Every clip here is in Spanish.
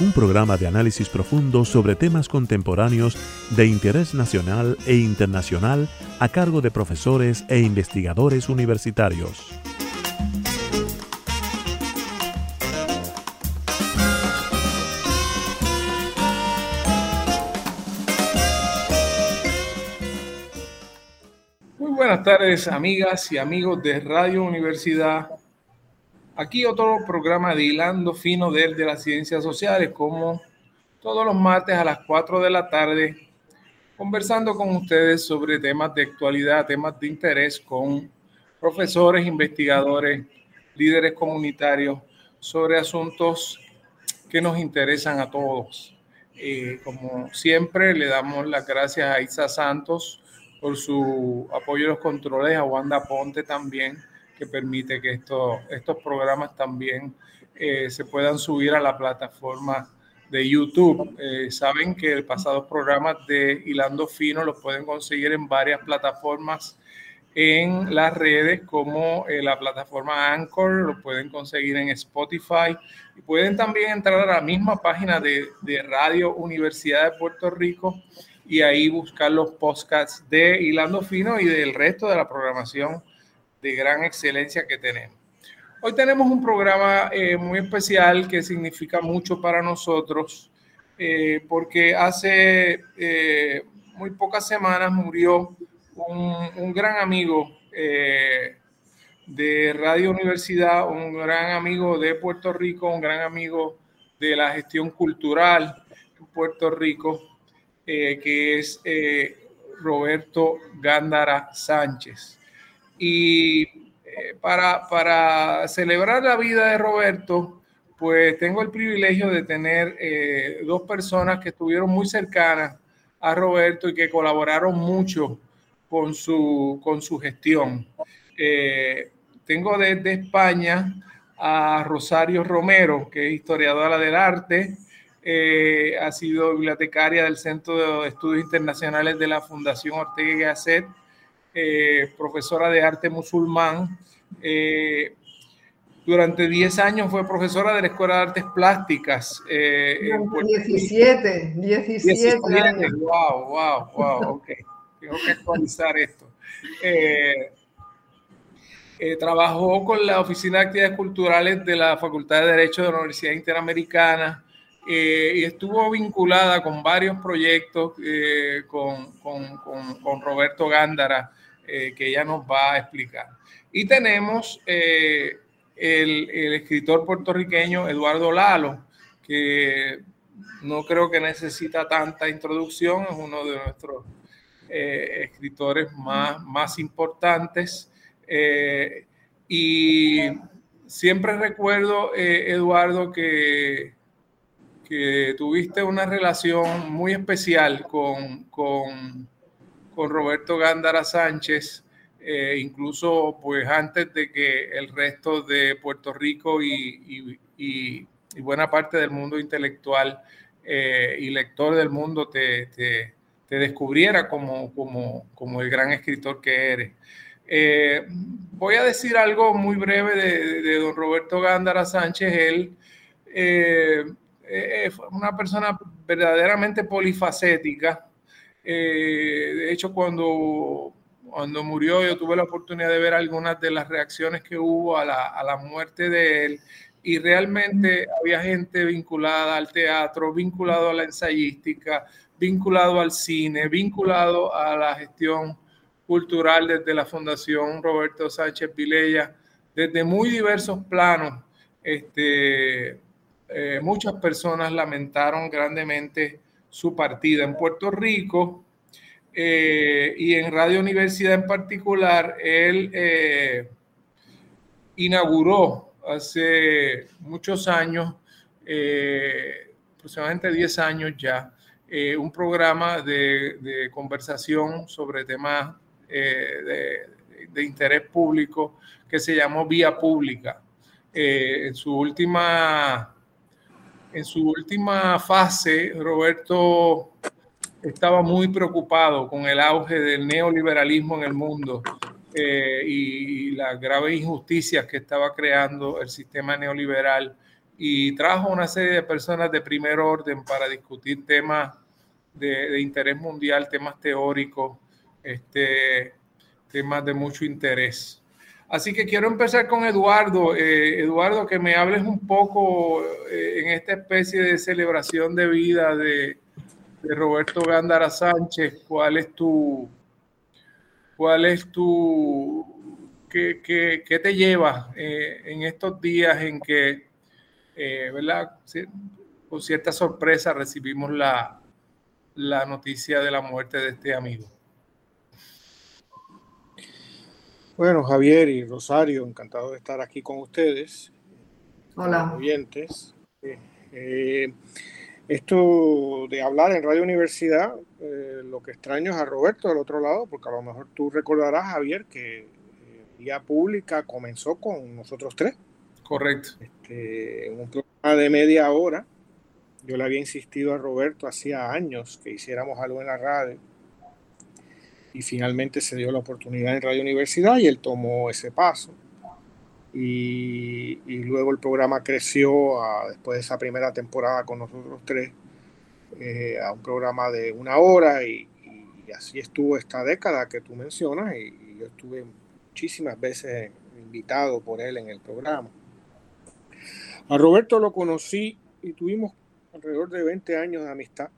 un programa de análisis profundo sobre temas contemporáneos de interés nacional e internacional a cargo de profesores e investigadores universitarios. Muy buenas tardes, amigas y amigos de Radio Universidad Aquí otro programa de Hilando Fino de, de las Ciencias Sociales, como todos los martes a las 4 de la tarde, conversando con ustedes sobre temas de actualidad, temas de interés con profesores, investigadores, líderes comunitarios, sobre asuntos que nos interesan a todos. Eh, como siempre, le damos las gracias a Isa Santos por su apoyo a los controles, a Wanda Ponte también que permite que estos, estos programas también eh, se puedan subir a la plataforma de YouTube. Eh, saben que el pasado programa de Hilando Fino los pueden conseguir en varias plataformas en las redes como eh, la plataforma Anchor, lo pueden conseguir en Spotify y pueden también entrar a la misma página de, de Radio Universidad de Puerto Rico y ahí buscar los podcasts de Hilando Fino y del resto de la programación de gran excelencia que tenemos. Hoy tenemos un programa eh, muy especial que significa mucho para nosotros eh, porque hace eh, muy pocas semanas murió un, gran amigo de Radio Universidad, un gran amigo de Puerto Rico, un gran amigo de la gestión cultural en Puerto Rico, que es Roberto Gándara Sánchez. Y eh, para, para, celebrar la vida de Roberto, pues tengo el privilegio de tener eh, dos personas que estuvieron muy cercanas a Roberto y que colaboraron mucho con su, con su gestión. Eh, tengo desde España a Rosario Romero, que es historiadora del arte, ha sido bibliotecaria del Centro de Estudios Internacionales de la Fundación Ortega y Gasset eh, profesora de arte musulmán. Eh, durante 10 años fue profesora de la Escuela de Artes Plásticas. Eh, 17, 17, años. Wow, wow, wow, ok. Tengo que actualizar esto. Eh, trabajó con la Oficina de Actividades Culturales de la Facultad de Derecho de la Universidad Interamericana y estuvo vinculada con varios proyectos con, con, con, con, Roberto Gándara eh, que ella nos va a explicar. Y tenemos eh, el, escritor puertorriqueño Eduardo Lalo, que no creo que necesita tanta introducción, es uno de nuestros eh, escritores más, más importantes. y siempre recuerdo, Eduardo, que, que tuviste una relación muy especial con, con con Roberto Gándara Sánchez, eh, incluso pues antes de que el resto de Puerto Rico y, buena parte del mundo intelectual eh, y lector del mundo te, descubriera como, el gran escritor que eres. Eh, voy a decir algo muy breve de, de don Roberto Gándara Sánchez. Él fue una persona verdaderamente polifacética. Eh, de hecho, cuando, cuando murió, yo tuve la oportunidad de ver algunas de las reacciones que hubo a la, a la muerte de él y realmente había gente vinculada al teatro, vinculado a la ensayística, vinculado al cine, vinculado a la gestión cultural desde la Fundación Roberto Sánchez Vilella, desde muy diversos planos. Este, eh, muchas personas lamentaron grandemente su partida en Puerto Rico eh, y en Radio Universidad en particular, él eh, inauguró hace muchos años, eh, aproximadamente 10 años ya, un programa de, conversación sobre temas de, interés público que se llamó Vía Pública. en su última en su última fase, Roberto estaba muy preocupado con el auge del neoliberalismo en el mundo eh, y, las graves injusticias que estaba creando el sistema neoliberal y trajo una serie de personas de primer orden para discutir temas de, interés mundial, temas teóricos, este, temas de mucho interés. Así que quiero empezar con Eduardo. Eh, Eduardo, que me hables un poco eh, en esta especie de celebración de vida de, Roberto Gándara Sánchez. ¿Cuál es tu, cuál es tu, qué, te lleva eh, en estos días en que, ¿verdad? Con cierta sorpresa recibimos la, la noticia de la muerte de este amigo. Bueno, Javier y Rosario, encantado de estar aquí con ustedes. Hola. Oyentes. Eh, eh, esto de hablar en Radio Universidad, eh, lo que extraño es a Roberto del otro lado, porque a lo mejor tú recordarás, Javier, que Vía Pública comenzó con nosotros tres. Correcto. Este, en un programa de media hora. Yo le había insistido a Roberto hacía años que hiciéramos algo en la radio y finalmente se dio la oportunidad en Radio Universidad y él tomó ese paso. Y, luego el programa creció después de esa primera temporada con nosotros tres eh, a un programa de una hora y, así estuvo esta década que tú mencionas y, yo estuve muchísimas veces invitado por él en el programa. A Roberto lo conocí y tuvimos alrededor de 20 años de amistad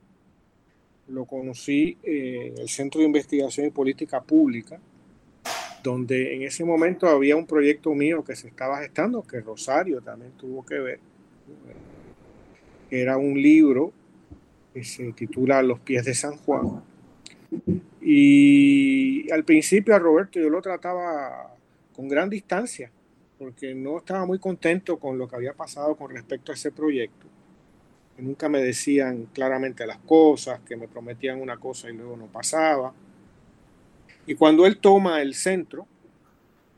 lo conocí en el Centro de Investigación y Política Pública, donde en ese momento había un proyecto mío que se estaba gestando, que Rosario también tuvo que ver. Era un libro que se titula Los pies de San Juan. Y al principio a Roberto yo lo trataba con gran distancia, porque no estaba muy contento con lo que había pasado con respecto a ese proyecto nunca me decían claramente las cosas, que me prometían una cosa y luego no pasaba. Y cuando él toma el centro,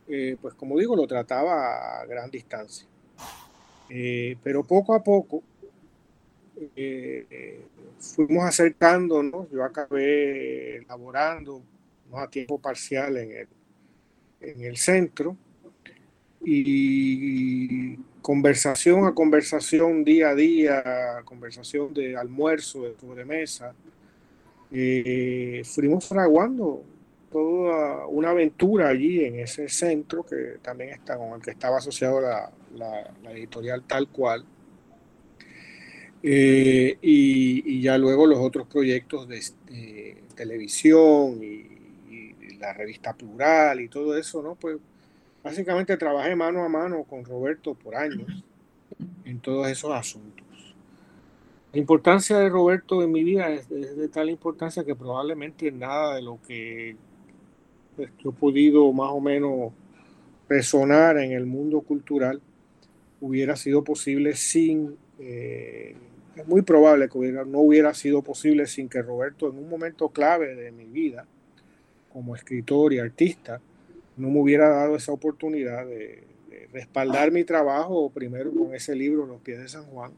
eh, pues como digo, lo trataba a gran distancia. Eh, pero poco a poco eh, fuimos acercándonos, yo acabé elaborando ¿no? a tiempo parcial en el, en el centro y conversación a conversación, día a día, conversación de almuerzo, de sobremesa, eh, fuimos fraguando toda una aventura allí en ese centro que también está con el que estaba asociado la, editorial tal cual. Eh, y, ya luego los otros proyectos de, televisión y, y, la revista plural y todo eso, ¿no? Pues Básicamente trabajé mano a mano con Roberto por años en todos esos asuntos. La importancia de Roberto en mi vida es, de tal importancia que probablemente nada de lo que pues, yo he podido más o menos resonar en el mundo cultural hubiera sido posible sin, eh, es muy probable que no hubiera sido posible sin que Roberto en un momento clave de mi vida, como escritor y artista, no me hubiera dado esa oportunidad de, respaldar mi trabajo primero con ese libro, Los pies de San Juan,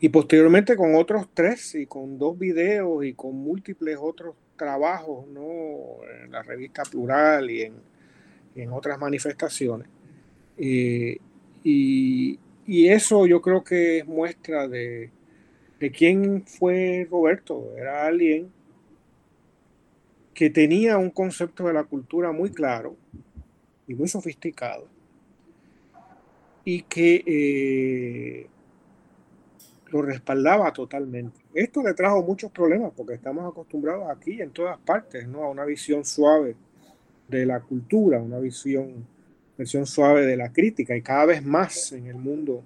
y posteriormente con otros tres y con dos videos y con múltiples otros trabajos, ¿no? En la revista Plural y en, otras manifestaciones. Eh, y, eso yo creo que es muestra de, de quién fue Roberto. Era alguien que tenía un concepto de la cultura muy claro y muy sofisticado y que eh, lo respaldaba totalmente. Esto le trajo muchos problemas porque estamos acostumbrados aquí en todas partes ¿no? a una visión suave de la cultura, una visión, versión suave de la crítica y cada vez más en el mundo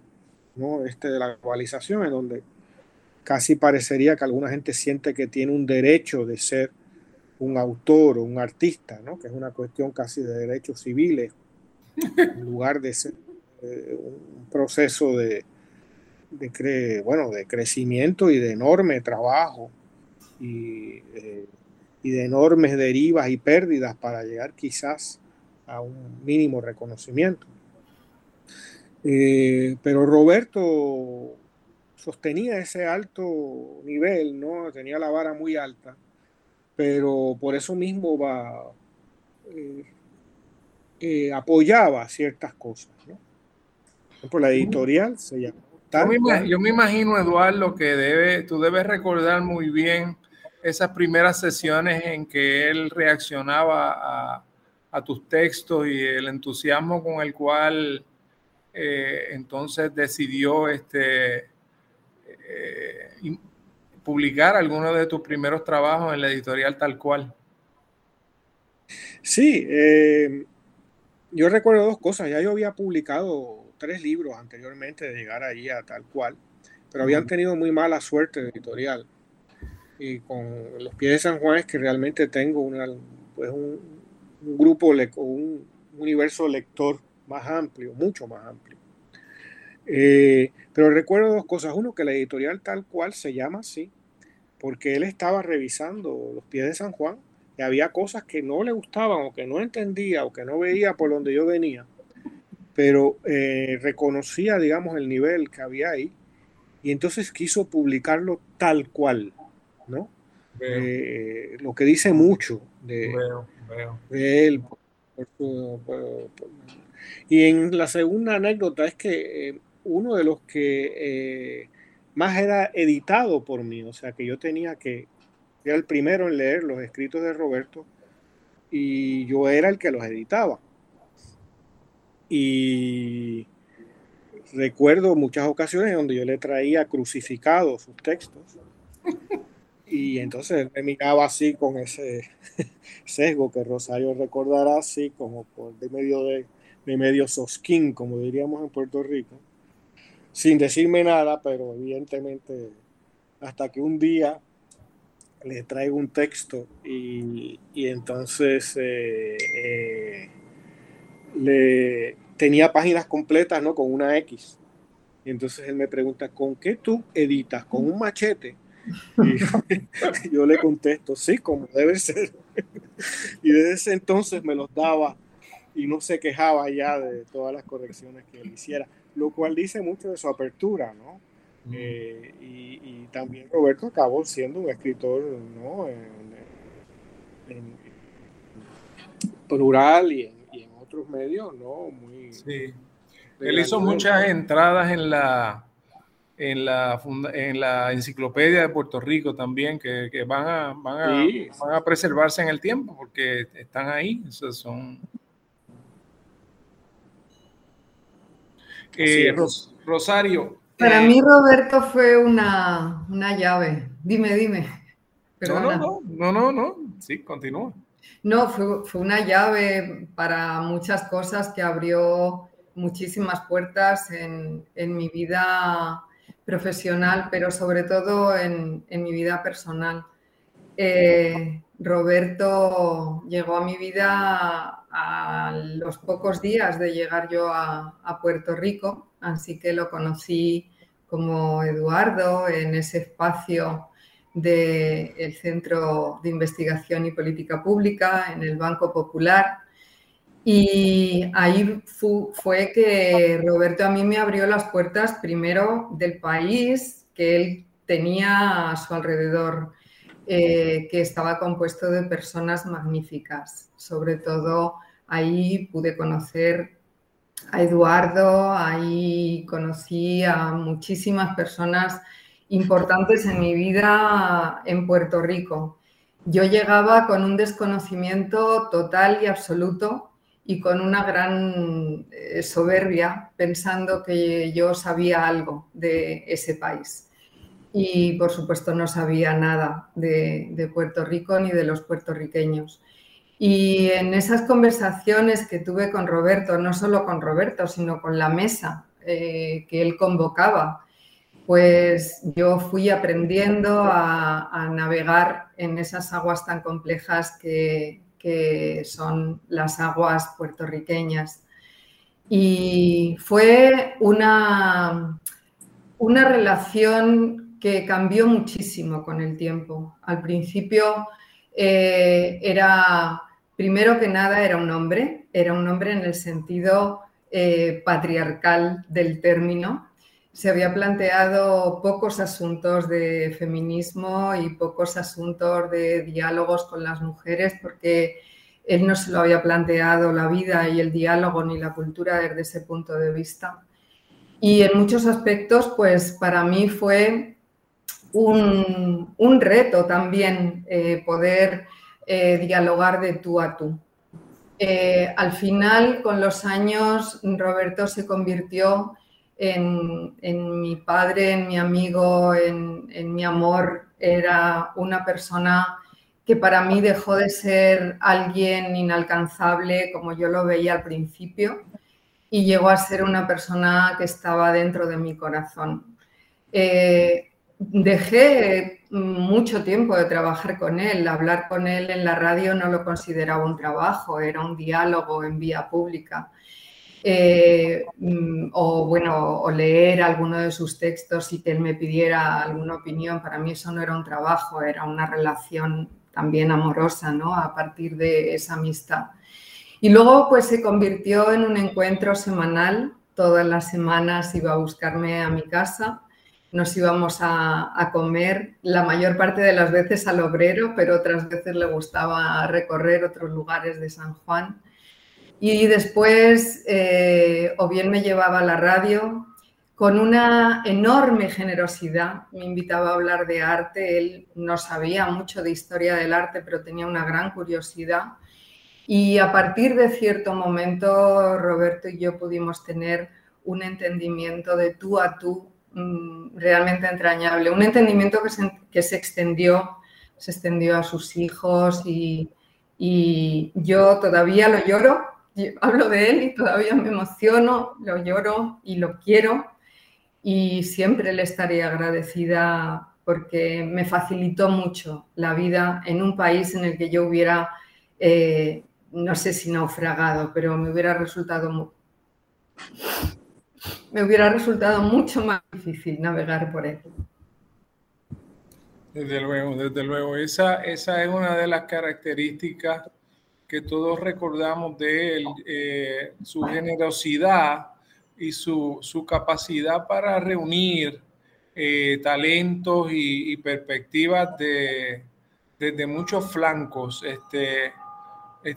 ¿no? este de la globalización en donde casi parecería que alguna gente siente que tiene un derecho de ser un autor o un artista, ¿no? que es una cuestión casi de derechos civiles, en lugar de ser eh, un proceso de, bueno, de crecimiento y de enorme trabajo y, eh, y de enormes derivas y pérdidas para llegar quizás a un mínimo reconocimiento. Eh, pero Roberto sostenía ese alto nivel, ¿no? Tenía la vara muy alta, pero por eso mismo va, eh, eh, apoyaba ciertas cosas, ¿no? Por la editorial se llama. Yo me, imagino, Eduardo, que debe, tú debes recordar muy bien esas primeras sesiones en que él reaccionaba a, a tus textos y el entusiasmo con el cual eh, entonces decidió este, eh, publicar algunos de tus primeros trabajos en la editorial tal cual. Sí, eh, yo recuerdo dos cosas. Ya yo había publicado tres libros anteriormente de llegar allí a tal cual, pero habían tenido muy mala suerte editorial. Y con los pies de San Juan es que realmente tengo una, pues un, un grupo, un universo lector más amplio, mucho más amplio. Eh, pero recuerdo dos cosas. Uno, que la editorial tal cual se llama así, porque él estaba revisando los pies de San Juan y había cosas que no le gustaban o que no entendía o que no veía por donde yo venía, pero eh, reconocía, digamos, el nivel que había ahí y entonces quiso publicarlo tal cual, ¿no? Eh, lo que dice mucho de, de él. Y en la segunda anécdota es que eh, uno de los que más era editado por mí, o sea que yo tenía que, era el primero en leer los escritos de Roberto y yo era el que los editaba. Y recuerdo muchas ocasiones donde yo le traía crucificados sus textos y entonces me miraba así con ese sesgo que Rosario recordará así como de medio de, de medio sosquín, como diríamos en Puerto Rico, sin decirme nada, pero evidentemente hasta que un día le traigo un texto y, y entonces eh, eh, le tenía páginas completas, ¿no? Con una X. Y entonces él me pregunta, ¿con qué tú editas? ¿Con un machete? Y yo le contesto, sí, como debe ser. Y desde ese entonces me los daba y no se quejaba ya de todas las correcciones que él hiciera, lo cual dice mucho de su apertura, ¿no? Eh, y, también Roberto acabó siendo un escritor, ¿no? En, plural y en, otros medios, ¿no? Muy. Sí. Él hizo muchas entradas en la en la, en la enciclopedia de Puerto Rico también, que, que van, a, van, a, van, a, preservarse en el tiempo porque están ahí. son... Eh, Rosario. Para eh, mí Roberto fue una, una, llave. Dime, dime. No, no, no, no, no, no. Sí, continúa. No, fue, fue una llave para muchas cosas que abrió muchísimas puertas en, en mi vida profesional, pero sobre todo en, mi vida personal. Eh, Roberto llegó a mi vida a los pocos días de llegar yo a, Puerto Rico, así que lo conocí como Eduardo en ese espacio del Centro de Investigación y Política Pública, en el Banco Popular, y ahí fue que Roberto a mí me abrió las puertas primero del país que él tenía a su alrededor, eh, que estaba compuesto de personas magníficas. Sobre todo ahí pude conocer a Eduardo, ahí conocí a muchísimas personas importantes en mi vida en Puerto Rico. Yo llegaba con un desconocimiento total y absoluto y con una gran eh, soberbia pensando que yo sabía algo de ese país. Y por supuesto no sabía nada de, Puerto Rico ni de los puertorriqueños. Y en esas conversaciones que tuve con Roberto, no solo con Roberto, sino con la mesa eh, que él convocaba, pues yo fui aprendiendo a, navegar en esas aguas tan complejas que, que son las aguas puertorriqueñas. Y fue una, una relación que cambió muchísimo con el tiempo. Al principio eh, era, primero que nada, era un hombre, era un hombre en el sentido eh, patriarcal del término. Se había planteado pocos asuntos de feminismo y pocos asuntos de diálogos con las mujeres porque él no se lo había planteado la vida y el diálogo ni la cultura desde ese punto de vista. Y en muchos aspectos, pues para mí fue un, reto también eh, poder eh, dialogar de tú a tú. Eh, al final, con los años, Roberto se convirtió en, mi padre, en mi amigo, en, mi amor. Era una persona que para mí dejó de ser alguien inalcanzable como yo lo veía al principio y llegó a ser una persona que estaba dentro de mi corazón. Eh, dejé mucho tiempo de trabajar con él, hablar con él en la radio no lo consideraba un trabajo, era un diálogo en vía pública. Eh, mm, o bueno, o leer alguno de sus textos y que él me pidiera alguna opinión, para mí eso no era un trabajo, era una relación también amorosa, ¿no? A partir de esa amistad. Y luego pues se convirtió en un encuentro semanal, todas las semanas iba a buscarme a mi casa, nos íbamos a, comer la mayor parte de las veces al obrero, pero otras veces le gustaba recorrer otros lugares de San Juan. Y después eh, o bien me llevaba a la radio. Con una enorme generosidad, me invitaba a hablar de arte, él no sabía mucho de historia del arte, pero tenía una gran curiosidad. Y a partir de cierto momento, Roberto y yo pudimos tener un entendimiento de tú a tú realmente entrañable, un entendimiento que se, que se extendió, se extendió a sus hijos y, y yo todavía lo lloro, hablo de él y todavía me emociono, lo lloro y lo quiero. Y siempre le estaré agradecida porque me facilitó mucho la vida en un país en el que yo hubiera eh, no sé si naufragado, pero me hubiera resultado me hubiera resultado mucho más difícil navegar por él. Desde luego, desde luego. Esa, esa es una de las características que todos recordamos de él, eh, su generosidad y su, capacidad para reunir eh, talentos y, perspectivas de, desde muchos flancos. Este,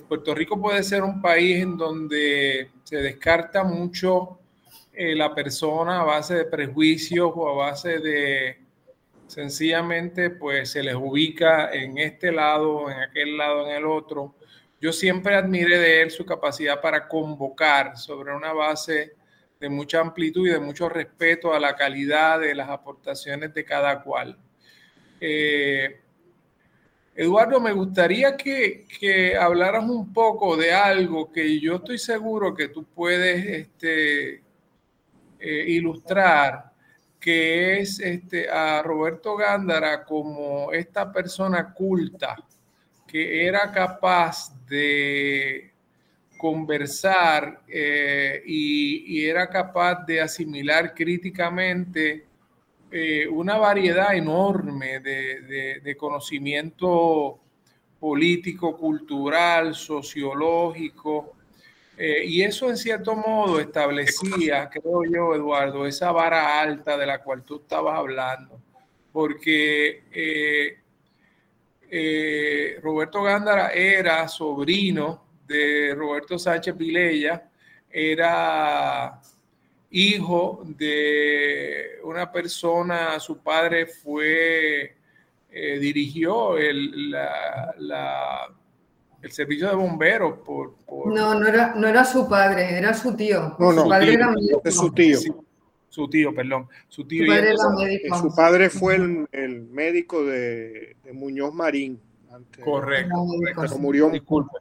Puerto Rico puede ser un país en donde se descarta mucho eh, la persona a base de prejuicios o a base de sencillamente pues se les ubica en este lado, en aquel lado, en el otro. Yo siempre admiré de él su capacidad para convocar sobre una base de mucha amplitud y de mucho respeto a la calidad de las aportaciones de cada cual. Eh, Eduardo, me gustaría que, hablaras un poco de algo que yo estoy seguro que tú puedes este, eh, ilustrar, que es este, a Roberto Gándara como esta persona culta que era capaz de conversar eh, y, era capaz de asimilar críticamente eh, una variedad enorme de, conocimiento político, cultural, sociológico, eh, y eso en cierto modo establecía, creo yo, Eduardo, esa vara alta de la cual tú estabas hablando, porque eh, Roberto Gándara era sobrino de Roberto Sánchez Vilella, era hijo de una persona, su padre fue, eh, dirigió el, el servicio de bomberos por, No, no era, no era su padre, era su tío. No, no, su padre era su tío. su tío, perdón. Su tío. Su padre, médico. su padre fue el, médico de, Muñoz Marín. correcto, correcto. murió. Disculpe.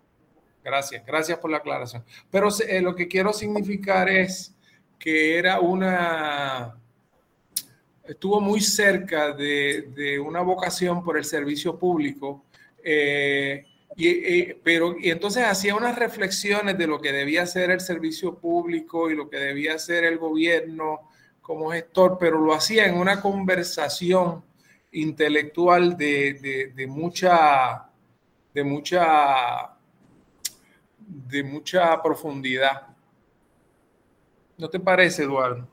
Gracias, gracias por la aclaración. Pero eh, lo que quiero significar es que era una, estuvo muy cerca de, una vocación por el servicio público, eh, y, pero y entonces hacía unas reflexiones de lo que debía ser el servicio público y lo que debía ser el gobierno como gestor, pero lo hacía en una conversación intelectual de, de mucha, de mucha, de mucha profundidad. ¿No te parece, Eduardo?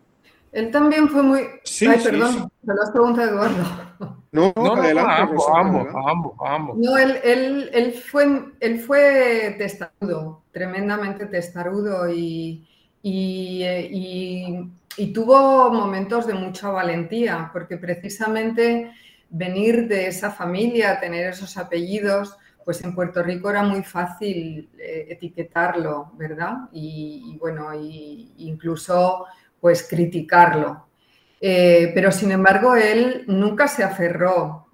Él también fue muy... Sí, Ay, perdón, se lo has preguntado Eduardo. No, no, adelante, ambos, ambos, ambos, No, él, él, él, fue, él fue testarudo, tremendamente testarudo y, y, y, y, tuvo momentos de mucha valentía, porque precisamente venir de esa familia, tener esos apellidos, pues en Puerto Rico era muy fácil eh, etiquetarlo, ¿verdad? Y, bueno, y, incluso pues criticarlo. Eh, pero sin embargo, él nunca se aferró,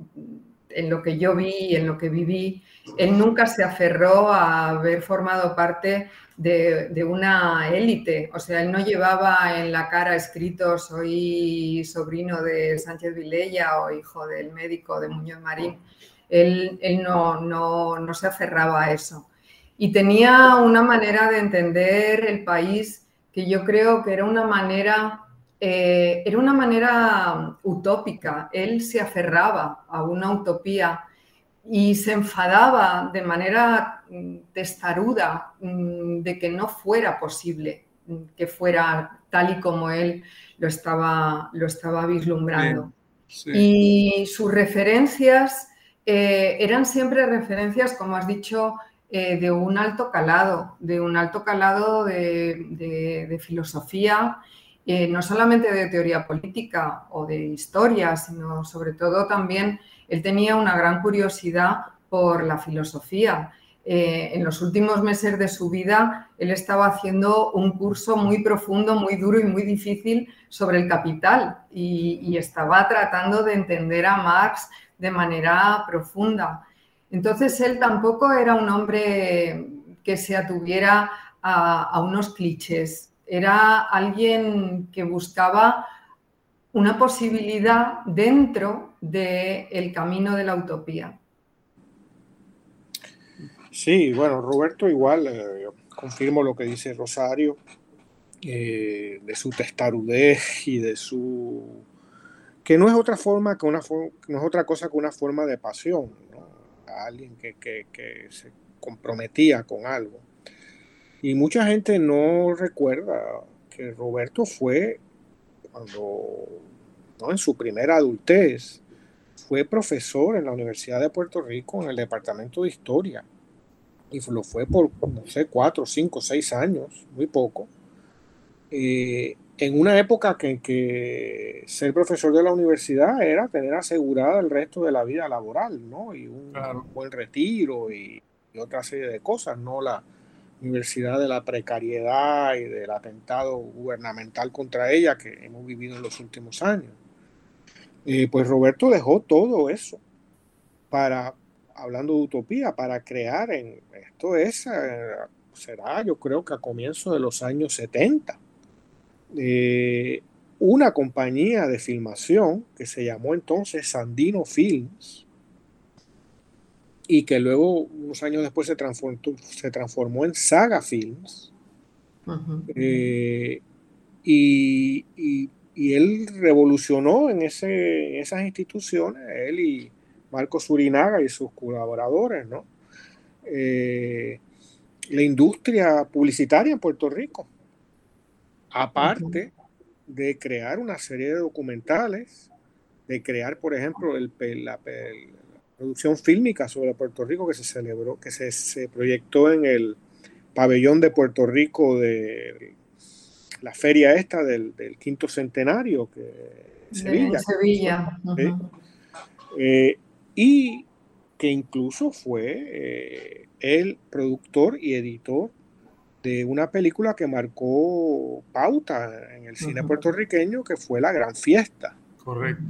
en lo que yo vi, en lo que viví, él nunca se aferró a haber formado parte de, una élite. O sea, él no llevaba en la cara escrito soy sobrino de Sánchez Vilella o hijo del médico de Muñoz Marín. Él, no, no, se aferraba a eso. Y tenía una manera de entender el país que yo creo que era una manera, eh, era una manera utópica. Él se aferraba a una utopía y se enfadaba de manera mm, testaruda mm, de que no fuera posible mm, que fuera tal y como él lo estaba, lo estaba vislumbrando. Y sus referencias eh, eran siempre referencias, como has dicho, eh, de un alto calado, de un alto calado de, filosofía, eh, no solamente de teoría política o de historia, sino sobre todo también él tenía una gran curiosidad por la filosofía. en los últimos meses de su vida, él estaba haciendo un curso muy profundo, muy duro y muy difícil sobre el capital y estaba tratando de entender a Marx de manera profunda. Entonces él tampoco era un hombre que se atuviera a, unos clichés, era alguien que buscaba una posibilidad dentro del camino de la utopía. Sí, bueno, Roberto igual, eh, confirmo lo que dice Rosario, eh, de su testarudez y de su que no es otra forma que una no es otra cosa que una forma de pasión, a alguien que, se comprometía con algo. Y mucha gente no recuerda que Roberto fue cuando, ¿no? en su primera adultez, fue profesor en la Universidad de Puerto Rico en el Departamento de Historia. Y lo fue por, no sé, cuatro, cinco, seis años, muy poco. Eh, en una época en que ser profesor de la universidad era tener asegurada el resto de la vida laboral, ¿no? Y un buen retiro y, otra serie de cosas, no la universidad de la precariedad y del atentado gubernamental contra ella que hemos vivido en los últimos años. Pues Roberto dejó todo eso para, hablando de utopía, para crear en, esto es, eh, será yo creo que a comienzos de los años 70 eh, una compañía de filmación que se llamó entonces Sandino Films y que luego, unos años después, se transformó, se transformó en Saga Films. Eh, y, él revolucionó en, ese, esas instituciones, él y Marcos Urinaga y sus colaboradores, ¿no? Eh, la industria publicitaria en Puerto Rico aparte de crear una serie de documentales, de crear, por ejemplo, el, la, producción fílmica sobre Puerto Rico que se celebró, que se, proyectó en el pabellón de Puerto Rico de la feria esta del, quinto centenario que Sevilla. Sevilla. Eh, y que incluso fue eh, el productor y editor de una película que marcó pauta en el cine puertorriqueño, que fue La Gran Fiesta. Correcto.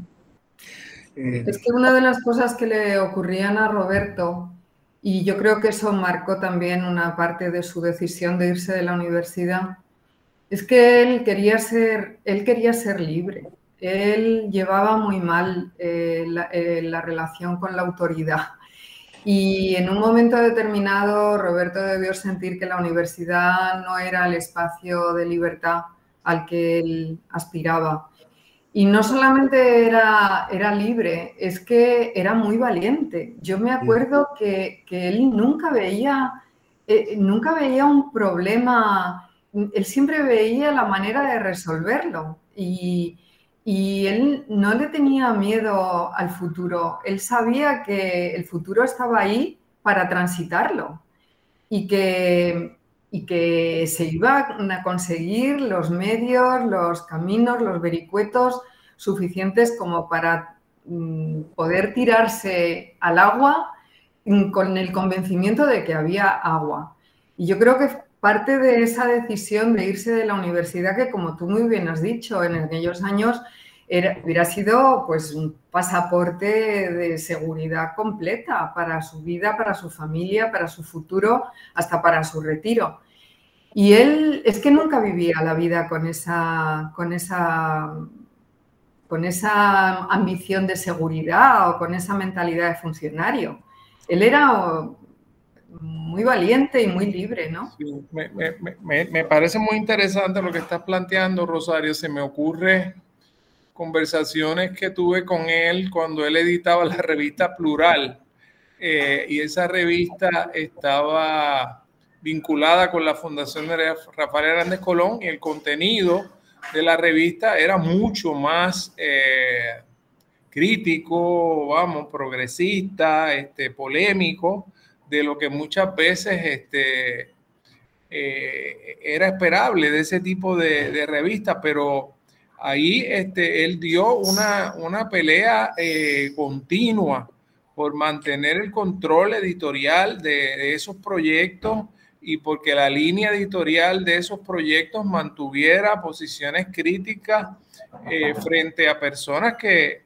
Eh, es que una de las cosas que le ocurrían a Roberto, y yo creo que eso marcó también una parte de su decisión de irse de la universidad, es que él quería ser, él quería ser libre. Él llevaba muy mal eh, eh, la relación con la autoridad. Y en un momento determinado, Roberto debió sentir que la universidad no era el espacio de libertad al que él aspiraba. Y no solamente era, era libre, es que era muy valiente. Yo me acuerdo que, que él nunca veía, eh, nunca veía un problema, él siempre veía la manera de resolverlo. Y, y él no le tenía miedo al futuro, él sabía que el futuro estaba ahí para transitarlo y que, y que se iban a conseguir los medios, los caminos, los vericuetos suficientes como para mm, poder tirarse al agua con el convencimiento de que había agua. Y yo creo que parte de esa decisión de irse de la universidad, que como tú muy bien has dicho, en aquellos años era, hubiera sido pues un pasaporte de seguridad completa para su vida, para su familia, para su futuro, hasta para su retiro. Y él es que nunca vivía la vida con esa, con esa, con esa ambición de seguridad o con esa mentalidad de funcionario. Él era muy valiente y muy libre, ¿no? me, parece muy interesante lo que estás planteando, Rosario. Se me ocurre conversaciones que tuve con él cuando él editaba la revista Plural. Eh, y esa revista estaba vinculada con la Fundación de Rafael Hernández Colón y el contenido de la revista era mucho más eh, crítico, vamos, progresista, este, polémico de lo que muchas veces este, eh, era esperable de ese tipo de, de revista, pero ahí este, él dio una, una pelea eh, continua por mantener el control editorial de, esos proyectos y porque la línea editorial de esos proyectos mantuviera posiciones críticas eh, frente a personas que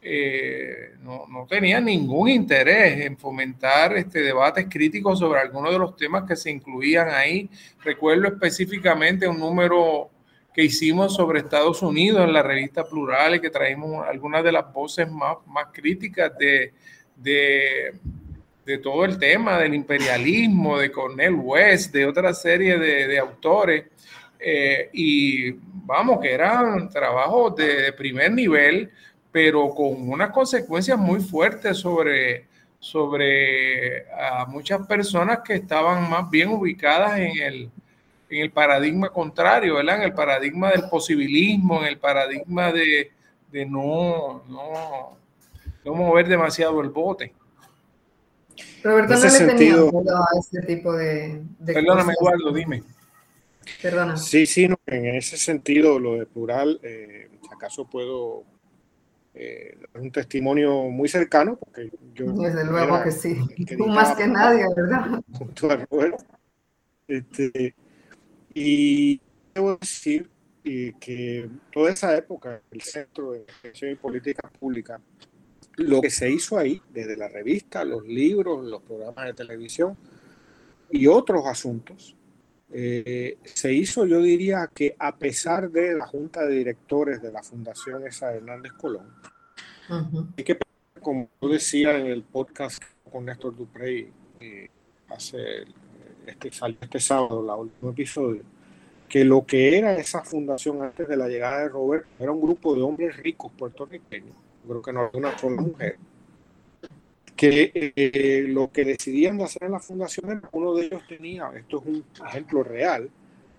eh, no, no, tenían ningún interés en fomentar este, debates críticos sobre algunos de los temas que se incluían ahí. Recuerdo específicamente un número que hicimos sobre Estados Unidos en la revista Plural y que traímos algunas de las voces más, más críticas de, de, de, todo el tema del imperialismo, de Cornel West, de otra serie de, de autores. Eh, y vamos, que eran trabajos de primer nivel pero con unas consecuencias muy fuertes sobre, sobre a muchas personas que estaban más bien ubicadas en el, en el paradigma contrario, ¿verdad? En el paradigma del posibilismo, en el paradigma de, de no, no, no mover demasiado el bote. Roberto no le sentido, tenía a ese tipo de, de Perdóname, Eduardo, dime. Perdona. Sí, sí, en ese sentido, lo de plural, eh, acaso puedo eh, un testimonio muy cercano, porque yo... Desde luego que sí, tú más que nadie, ¿verdad? Junto a Roberto. Este, y debo decir que toda esa época, el Centro de Educación y Políticas Públicas, lo que se hizo ahí, desde la revista, los libros, los programas de televisión y otros asuntos, eh, se hizo, yo diría que a pesar de la junta de directores de la Fundación Esa Hernández Colón, que, como yo decía en el podcast con Néstor Duprey, eh, hace este, este sábado, el último episodio, que lo que era esa fundación antes de la llegada de Robert era un grupo de hombres ricos puertorriqueños, creo que no había una sola mujer, que eh, lo que decidían de hacer en la fundación era uno de ellos tenía, esto es un ejemplo real,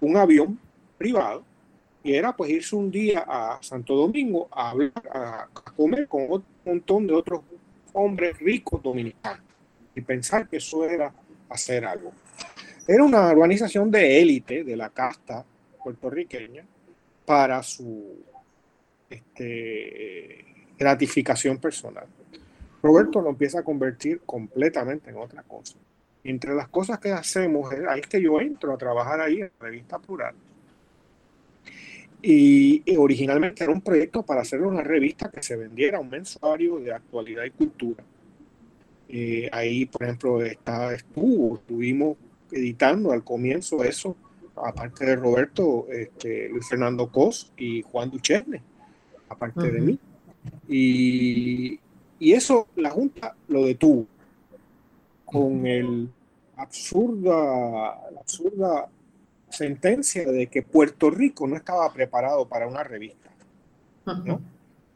un avión privado y era pues irse un día a Santo Domingo a, hablar, a, comer con un montón de otros hombres ricos dominicanos y pensar que eso era hacer algo. Era una organización de élite de la casta puertorriqueña para su este, gratificación personal. Roberto lo empieza a convertir completamente en otra cosa. Entre las cosas que hacemos, ahí es que yo entro a trabajar ahí en la revista Plural. Y, originalmente era un proyecto para hacer una revista que se vendiera, un mensuario de actualidad y cultura. Eh, ahí, por ejemplo, está, estuvo, estuvimos editando al comienzo eso, aparte de Roberto, este, Luis Fernando Cos y Juan Duchesne, aparte de mí. Y, y eso la Junta lo detuvo con el absurda, la absurda sentencia de que Puerto Rico no estaba preparado para una revista. ¿no? O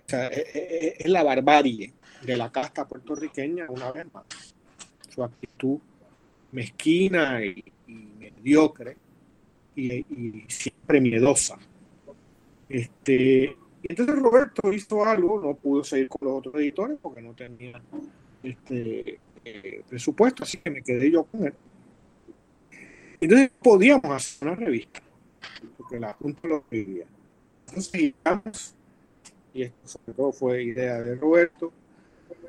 sea, es, la barbarie de la casta puertorriqueña una vez más. Su actitud mezquina y, mediocre y, siempre miedosa. Este, entonces Roberto hizo algo, no pudo seguir con los otros editores porque no tenía este, eh, presupuesto, así que me quedé yo con él. Entonces podíamos hacer una revista, porque la Junta lo pedía. Entonces y esto sobre todo fue idea de Roberto,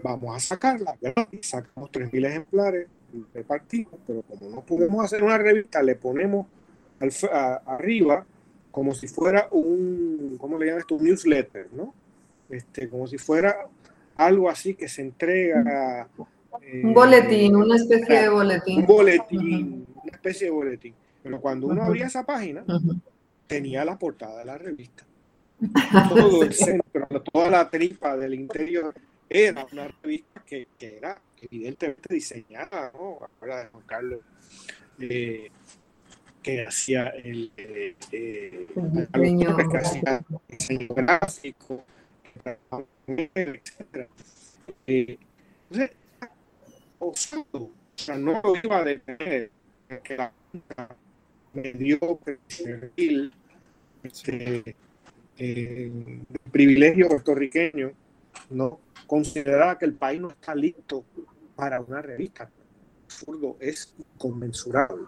vamos a sacarla, sacamos 3.000 ejemplares repartimos, pero como no podemos hacer una revista, le ponemos arriba como si fuera un, ¿cómo le llaman esto? Un newsletter, ¿no? Este, como si fuera algo así que se entrega. un boletín, una especie de boletín. Un boletín, una especie de boletín. Pero cuando uno abría esa página, tenía la portada de la revista. Todo el centro, toda la tripa del interior era una revista que, que era evidentemente diseñada, ¿no? Ahora de Juan Carlos, eh, que hacía el, eh, eh diseño. que hacía diseño gráfico, etc. Eh, entonces, osado, o sea, no lo iba a detener, que la Junta me dio el este, eh, privilegio puertorriqueño, no consideraba que el país no está listo para una revista. Absurdo, es inconmensurable.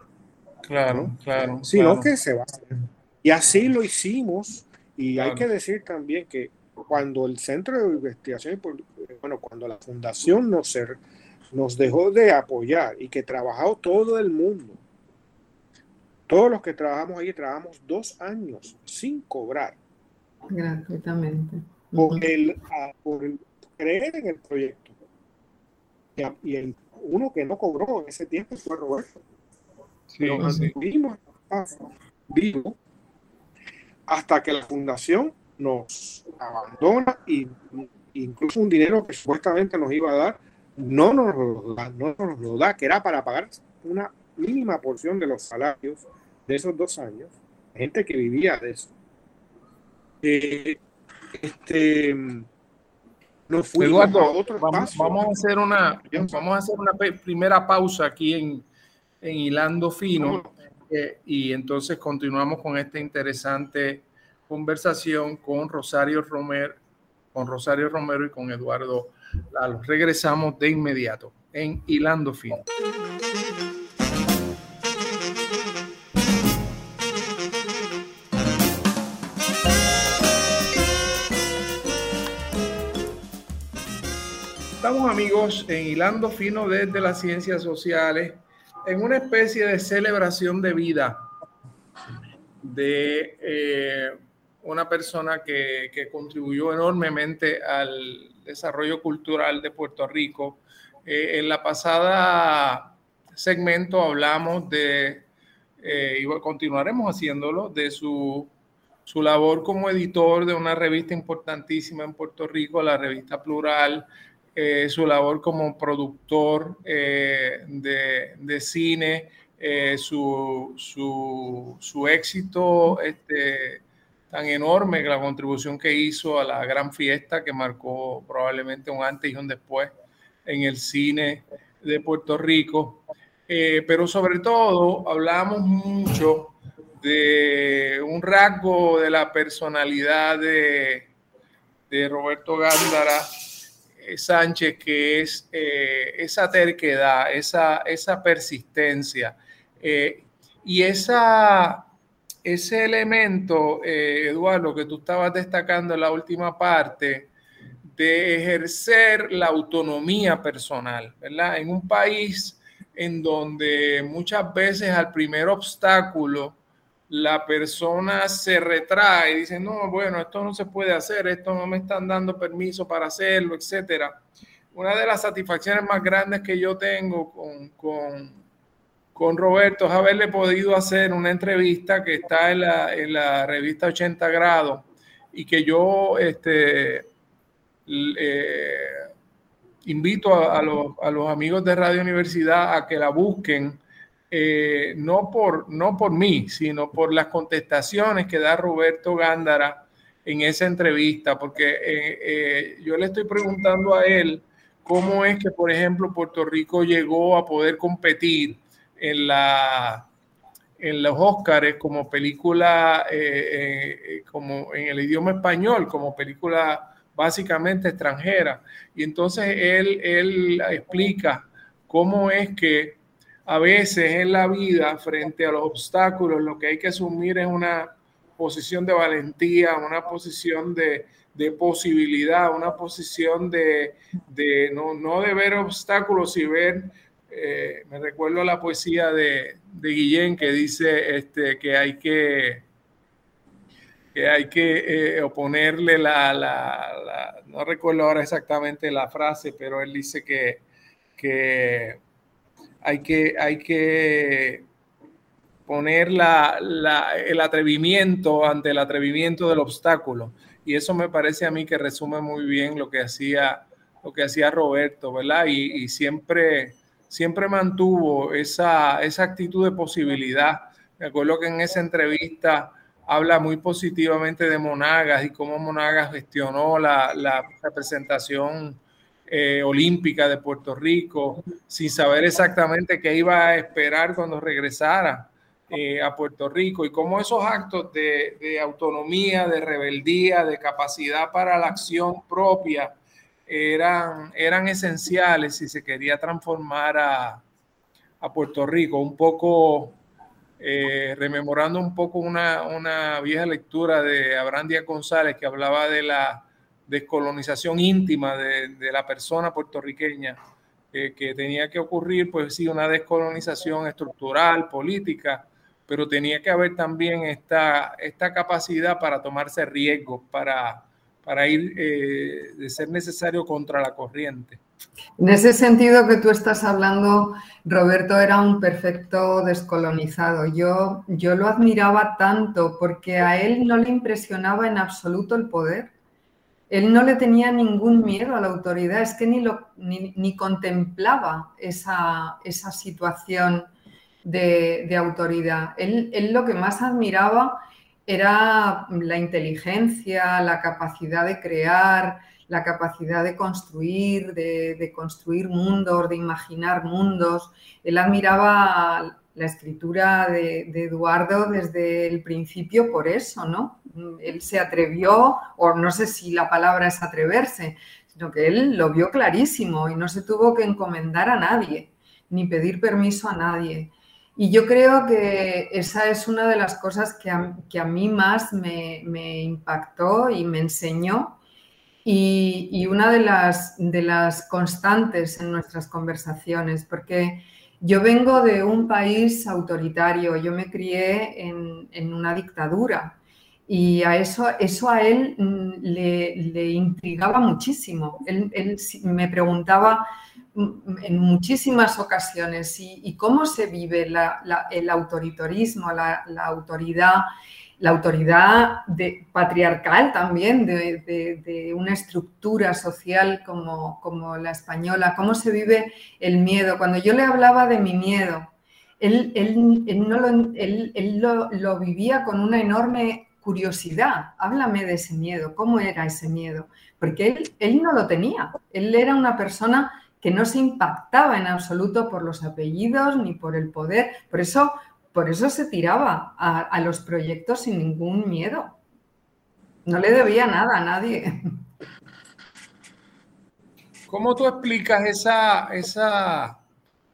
Claro, claro. Sino que se va a hacer. Y así lo hicimos. Y hay que decir también que cuando el Centro de Investigación, bueno, cuando la Fundación nos, nos dejó de apoyar y que trabajó todo el mundo, todos los que trabajamos ahí trabajamos dos años sin cobrar. Gratuitamente. Por, el, por el creer en el proyecto. Y, el, uno que no cobró en ese tiempo fue Roberto. Sí, vimos vivo hasta que la fundación nos abandona y incluso un dinero que supuestamente nos iba a dar no nos lo da, no nos lo da, que era para pagar una mínima porción de los salarios de esos dos años, gente que vivía de eso. Eh, este, Eduardo, vamos, a hacer una, vamos a hacer una primera pausa aquí en, en Hilando Fino eh, y entonces continuamos con esta interesante conversación con Rosario Romero, con Rosario Romero y con Eduardo Lalo. Regresamos de inmediato en Hilando Fino. Amigos en Hilando Fino desde las Ciencias Sociales, en una especie de celebración de vida de eh, una persona que, contribuyó enormemente al desarrollo cultural de Puerto Rico. Eh, en la pasada segmento hablamos de, eh, y continuaremos haciéndolo, de su, su labor como editor de una revista importantísima en Puerto Rico, la revista Plural, eh, su labor como productor eh, de, cine, eh, su, su, éxito este, tan enorme, la contribución que hizo a la gran fiesta que marcó probablemente un antes y un después en el cine de Puerto Rico. pero sobre todo hablamos mucho de un rasgo de la personalidad de, de Roberto Gándara, Sánchez, que es eh, esa terquedad, esa, esa persistencia eh, y esa, ese elemento, Eduardo, que tú estabas destacando en la última parte, de ejercer la autonomía personal, ¿verdad? En un país en donde muchas veces al primer obstáculo la persona se retrae y dice, no, bueno, esto no se puede hacer, esto no me están dando permiso para hacerlo, etcétera. Una de las satisfacciones más grandes que yo tengo con, con, con Roberto es haberle podido hacer una entrevista que está en la, en la revista 80 grados y que yo este, eh, invito a, a, los, a los amigos de Radio Universidad a que la busquen eh, no, por, no por mí, sino por las contestaciones que da Roberto Gándara en esa entrevista, porque eh, eh, yo le estoy preguntando a él cómo es que, por ejemplo, Puerto Rico llegó a poder competir en, la, en los Óscares como película, como en el idioma español, como película básicamente extranjera. Y entonces él, él explica cómo es que a veces en la vida, frente a los obstáculos, lo que hay que asumir es una posición de valentía, una posición de, posibilidad, una posición de, no, de ver obstáculos y ver, eh, me recuerdo la poesía de, Guillén que dice este, que hay que, que hay que eh, oponerle la, la, no recuerdo ahora exactamente la frase, pero él dice que, que hay que, hay que poner el atrevimiento ante el atrevimiento del obstáculo. Y eso me parece a mí que resume muy bien lo que hacía, lo que hacía Roberto, ¿verdad? Y, siempre, siempre mantuvo esa, esa actitud de posibilidad. Me acuerdo que en esa entrevista habla muy positivamente de Monagas y cómo Monagas gestionó la, la representación eh, olímpica de Puerto Rico, sin saber exactamente qué iba a esperar cuando regresara eh, a Puerto Rico y cómo esos actos de, autonomía, de rebeldía, de capacidad para la acción propia eran, eran esenciales si se quería transformar a, Puerto Rico. Un poco, eh, rememorando un poco una, una vieja lectura de Abraham Díaz González que hablaba de la descolonización íntima de, la persona puertorriqueña, que tenía que ocurrir, pues sí, una descolonización estructural, política, pero tenía que haber también esta, esta capacidad para tomarse riesgos, para, para ir, eh, de ser necesario, contra la corriente. En ese sentido que tú estás hablando, Roberto era un perfecto descolonizado. Yo, yo lo admiraba tanto porque a él no le impresionaba en absoluto el poder él no le tenía ningún miedo a la autoridad, es que ni, ni, contemplaba esa, situación de, autoridad. Él, lo que más admiraba era la inteligencia, la capacidad de crear, la capacidad de construir, de, de construir mundos, de imaginar mundos. Él admiraba la escritura de, Eduardo desde el principio por eso, ¿no? Él se atrevió, o no sé si la palabra es atreverse, sino que él lo vio clarísimo y no se tuvo que encomendar a nadie, ni pedir permiso a nadie. Y yo creo que esa es una de las cosas que a, mí más me, impactó y me enseñó y, y, una de las, de las constantes en nuestras conversaciones, porque yo vengo de un país autoritario, yo me crié en, una dictadura y a eso, eso a él mm, le, intrigaba muchísimo. Él, me preguntaba mm, en muchísimas ocasiones, ¿y, cómo se vive el autoritarismo, la autoridad la autoridad patriarcal también de, una estructura social como, la española, cómo se vive el miedo. Cuando yo le hablaba de mi miedo, él, no lo, lo, vivía con una enorme curiosidad. Háblame de ese miedo, ¿cómo era ese miedo? Porque él no lo tenía. Él era una persona que no se impactaba en absoluto por los apellidos ni por el poder. Por eso por eso se tiraba a, los proyectos sin ningún miedo. No le debía nada a nadie. ¿Cómo tú explicas esa, esa,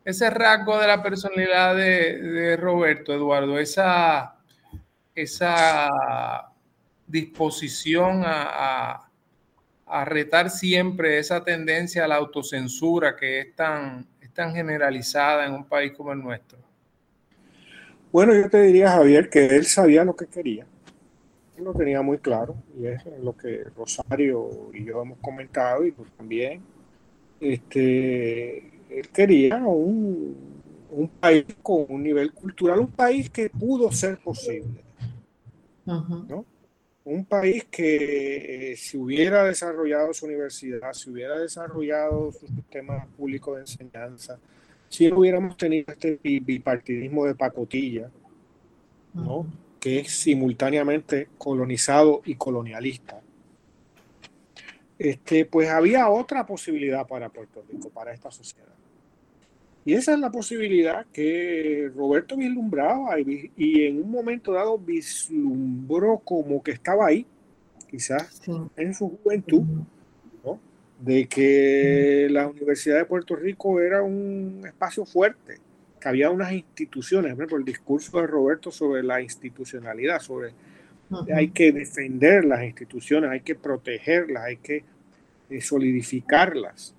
ese rasgo de la personalidad de, Roberto, Eduardo? Esa, esa disposición a, retar siempre esa tendencia a la autocensura que es tan, es tan generalizada en un país como el nuestro. Bueno, yo te diría, Javier, que él sabía lo que quería. Él lo tenía muy claro y es lo que Rosario y yo hemos comentado y pues también. Este, él quería un, país con un nivel cultural, un país que pudo ser posible. Un país que eh, si hubiera desarrollado su universidad, si hubiera desarrollado su sistema público de enseñanza, si hubiéramos tenido este bipartidismo de pacotilla, ¿no? que es simultáneamente colonizado y colonialista, este, pues había otra posibilidad para Puerto Rico, para esta sociedad. Y esa es la posibilidad que Roberto vislumbraba y, en un momento dado vislumbró como que estaba ahí, quizás en su juventud, de que la Universidad de Puerto Rico era un espacio fuerte, que había unas instituciones, por ejemplo, el discurso de Roberto sobre la institucionalidad, sobre hay que defender las instituciones, hay que protegerlas, hay que eh, solidificarlas.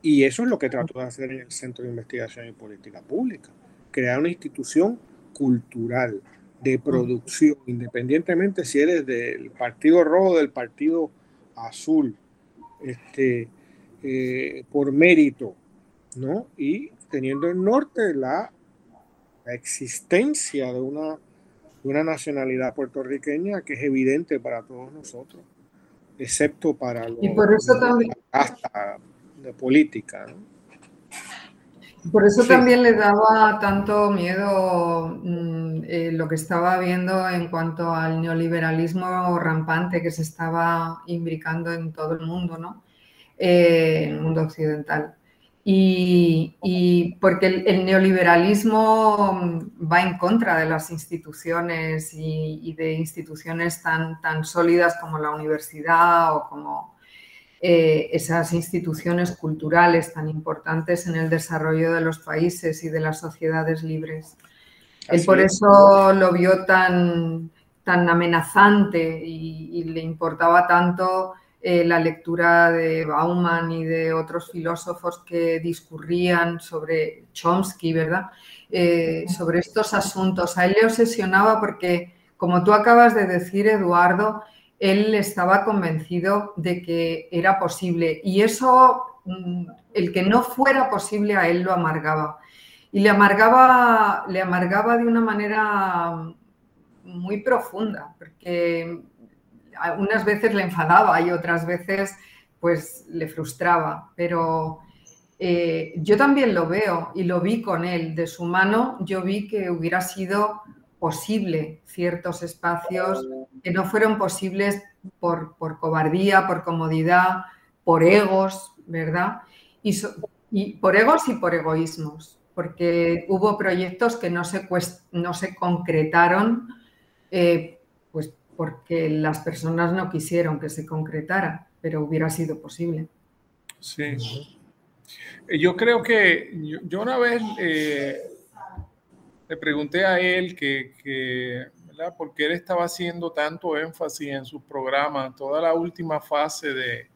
Y eso es lo que trató de hacer en el Centro de Investigación y Política Pública, crear una institución cultural de producción, independientemente si eres del Partido Rojo o del Partido Azul, este, eh, por mérito, ¿no? Y teniendo en norte la, existencia de una, una nacionalidad puertorriqueña que es evidente para todos nosotros, excepto para los y por eso también, de política. Por eso también le daba tanto miedo mm, eh, lo que estaba viendo en cuanto al neoliberalismo rampante que se estaba imbricando en todo el mundo, ¿no? Eh, en el mundo occidental. Y, porque el, neoliberalismo va en contra de las instituciones y, de instituciones tan, tan sólidas como la universidad o como eh, esas instituciones culturales tan importantes en el desarrollo de los países y de las sociedades libres. Él por eso lo vio tan, tan amenazante y le importaba tanto eh, la lectura de Bauman y de otros filósofos que discurrían sobre Chomsky, ¿verdad? Eh, sobre estos asuntos. A él le obsesionaba porque, como tú acabas de decir, Eduardo, él estaba convencido de que era posible y eso, mm, el que no fuera posible a él lo amargaba. Y le amargaba, le amargaba de una manera muy profunda, porque unas veces le enfadaba y otras veces pues le frustraba, pero eh, yo también lo veo y lo vi con él. De su mano yo vi que hubiera sido posible ciertos espacios que no fueron posibles por, cobardía, por comodidad, por egos, ¿verdad? Y, por egos y por egoísmos, porque hubo proyectos que no se, no se concretaron eh, porque las personas no quisieron que se concretara, pero hubiera sido posible. Sí. Yo creo que yo, una vez eh, le pregunté a él que, ¿verdad? ¿por él estaba haciendo tanto énfasis en sus programas, toda la última fase de,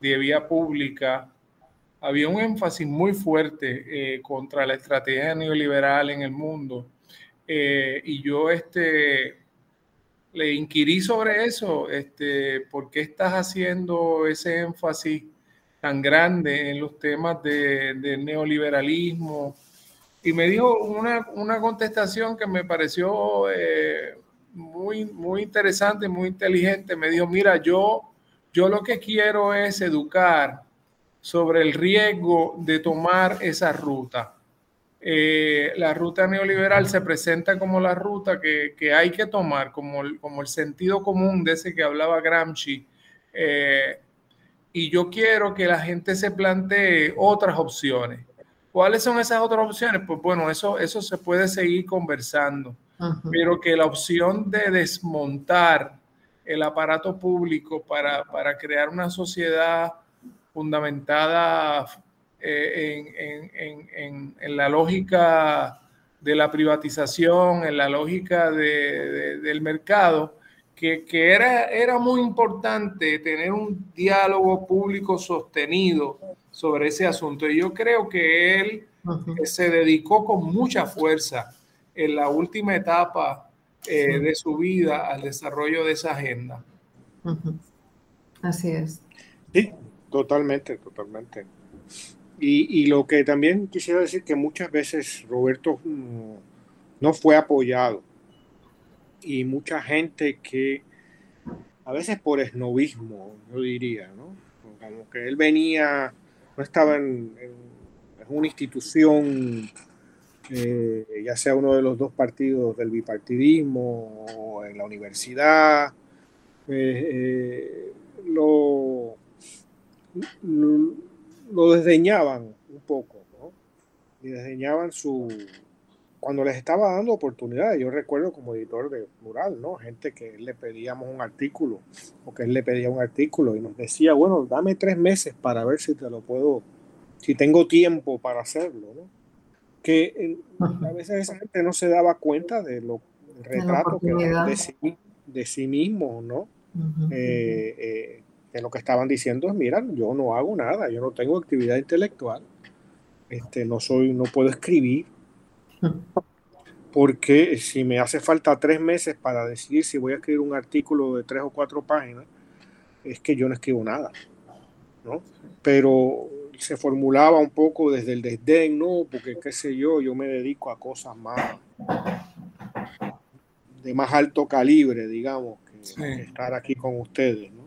de vía pública? Había un énfasis muy fuerte eh, contra la estrategia neoliberal en el mundo. y yo este, le inquirí sobre eso, este, ¿por qué estás haciendo ese énfasis tan grande en los temas de, neoliberalismo? Y me dijo una, contestación que me pareció eh, muy, muy interesante, muy inteligente. Me dijo, mira, yo, yo lo que quiero es educar sobre el riesgo de tomar esa ruta. Eh, la ruta neoliberal se presenta como la ruta que, hay que tomar, como el, como el, sentido común de ese que hablaba Gramsci. Eh, y yo quiero que la gente se plantee otras opciones. ¿Cuáles son esas otras opciones? Pues bueno, eso, eso se puede seguir conversando, pero que la opción de desmontar el aparato público para, para crear una sociedad fundamentada eh, en, la lógica de la privatización, en la lógica del mercado, que, era, era muy importante tener un diálogo público sostenido sobre ese asunto. Y yo creo que él se dedicó con mucha fuerza en la última etapa eh, de su vida al desarrollo de esa agenda. Así es. Sí, totalmente, totalmente. Y, lo que también quisiera decir que muchas veces Roberto mm, no, fue apoyado y mucha gente que a veces por esnovismo, yo diría, ¿no? Como que él venía, no estaba en, una institución eh, ya sea uno de los dos partidos del bipartidismo o en la universidad, lo, lo, desdeñaban un poco, ¿no? Y desdeñaban su, cuando les estaba dando oportunidades, yo recuerdo como editor de Mural, ¿no? Gente que le pedíamos un artículo o que él le pedía un artículo y nos decía, bueno, dame tres meses para ver si te lo puedo, si tengo tiempo para hacerlo, ¿no? Que a veces esa gente no se daba cuenta de lo retrato que de sí, de sí mismo, ¿no? Eh, eh, que lo que estaban diciendo es, mira, yo no hago nada, yo no tengo actividad intelectual, este, no soy, no puedo escribir, porque si me hace falta tres meses para decidir si voy a escribir un artículo de tres o cuatro páginas, es que yo no escribo nada, ¿no? Pero se formulaba un poco desde el desdén, ¿no? Porque qué sé yo, yo me dedico a cosas más de más alto calibre, digamos, que, estar aquí con ustedes, ¿no?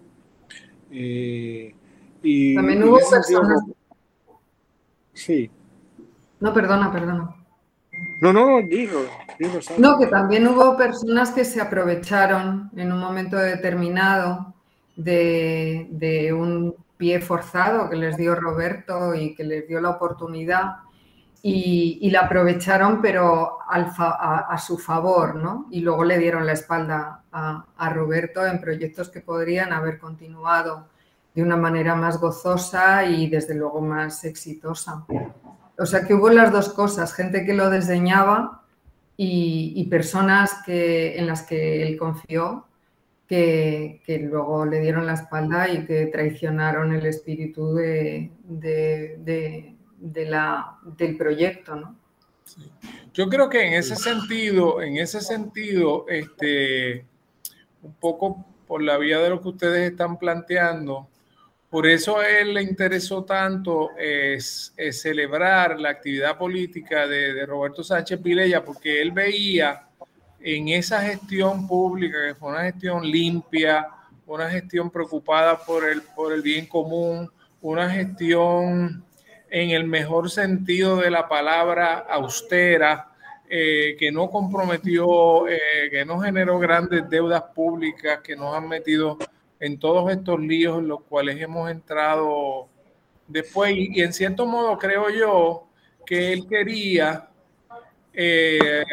Eh, y También hubo personas... Sí. No, perdona, perdona. No, no, digo, No, que también hubo personas que se aprovecharon en un momento determinado de, un pie forzado que les dio Roberto y que les dio la oportunidad y, la aprovecharon pero a, su favor, ¿no? Y luego le dieron la espalda a, a Roberto en proyectos que podrían haber continuado de una manera más gozosa y desde luego más exitosa. O sea que hubo las dos cosas, gente que lo desdeñaba y, personas que, en las que él confió, que, luego le dieron la espalda y que traicionaron el espíritu de, del proyecto. ¿no? Yo creo que en ese sentido, en ese sentido, este, un poco por la vía de lo que ustedes están planteando, por eso a él le interesó tanto es, celebrar la actividad política de, Roberto Sánchez Vilella, porque él veía en esa gestión pública, que fue una gestión limpia, una gestión preocupada por el, por el bien común, una gestión en el mejor sentido de la palabra austera, eh, que no comprometió, eh, que no generó grandes deudas públicas, que nos han metido en todos estos líos en los cuales hemos entrado después. Y, en cierto modo creo yo que él quería, eh,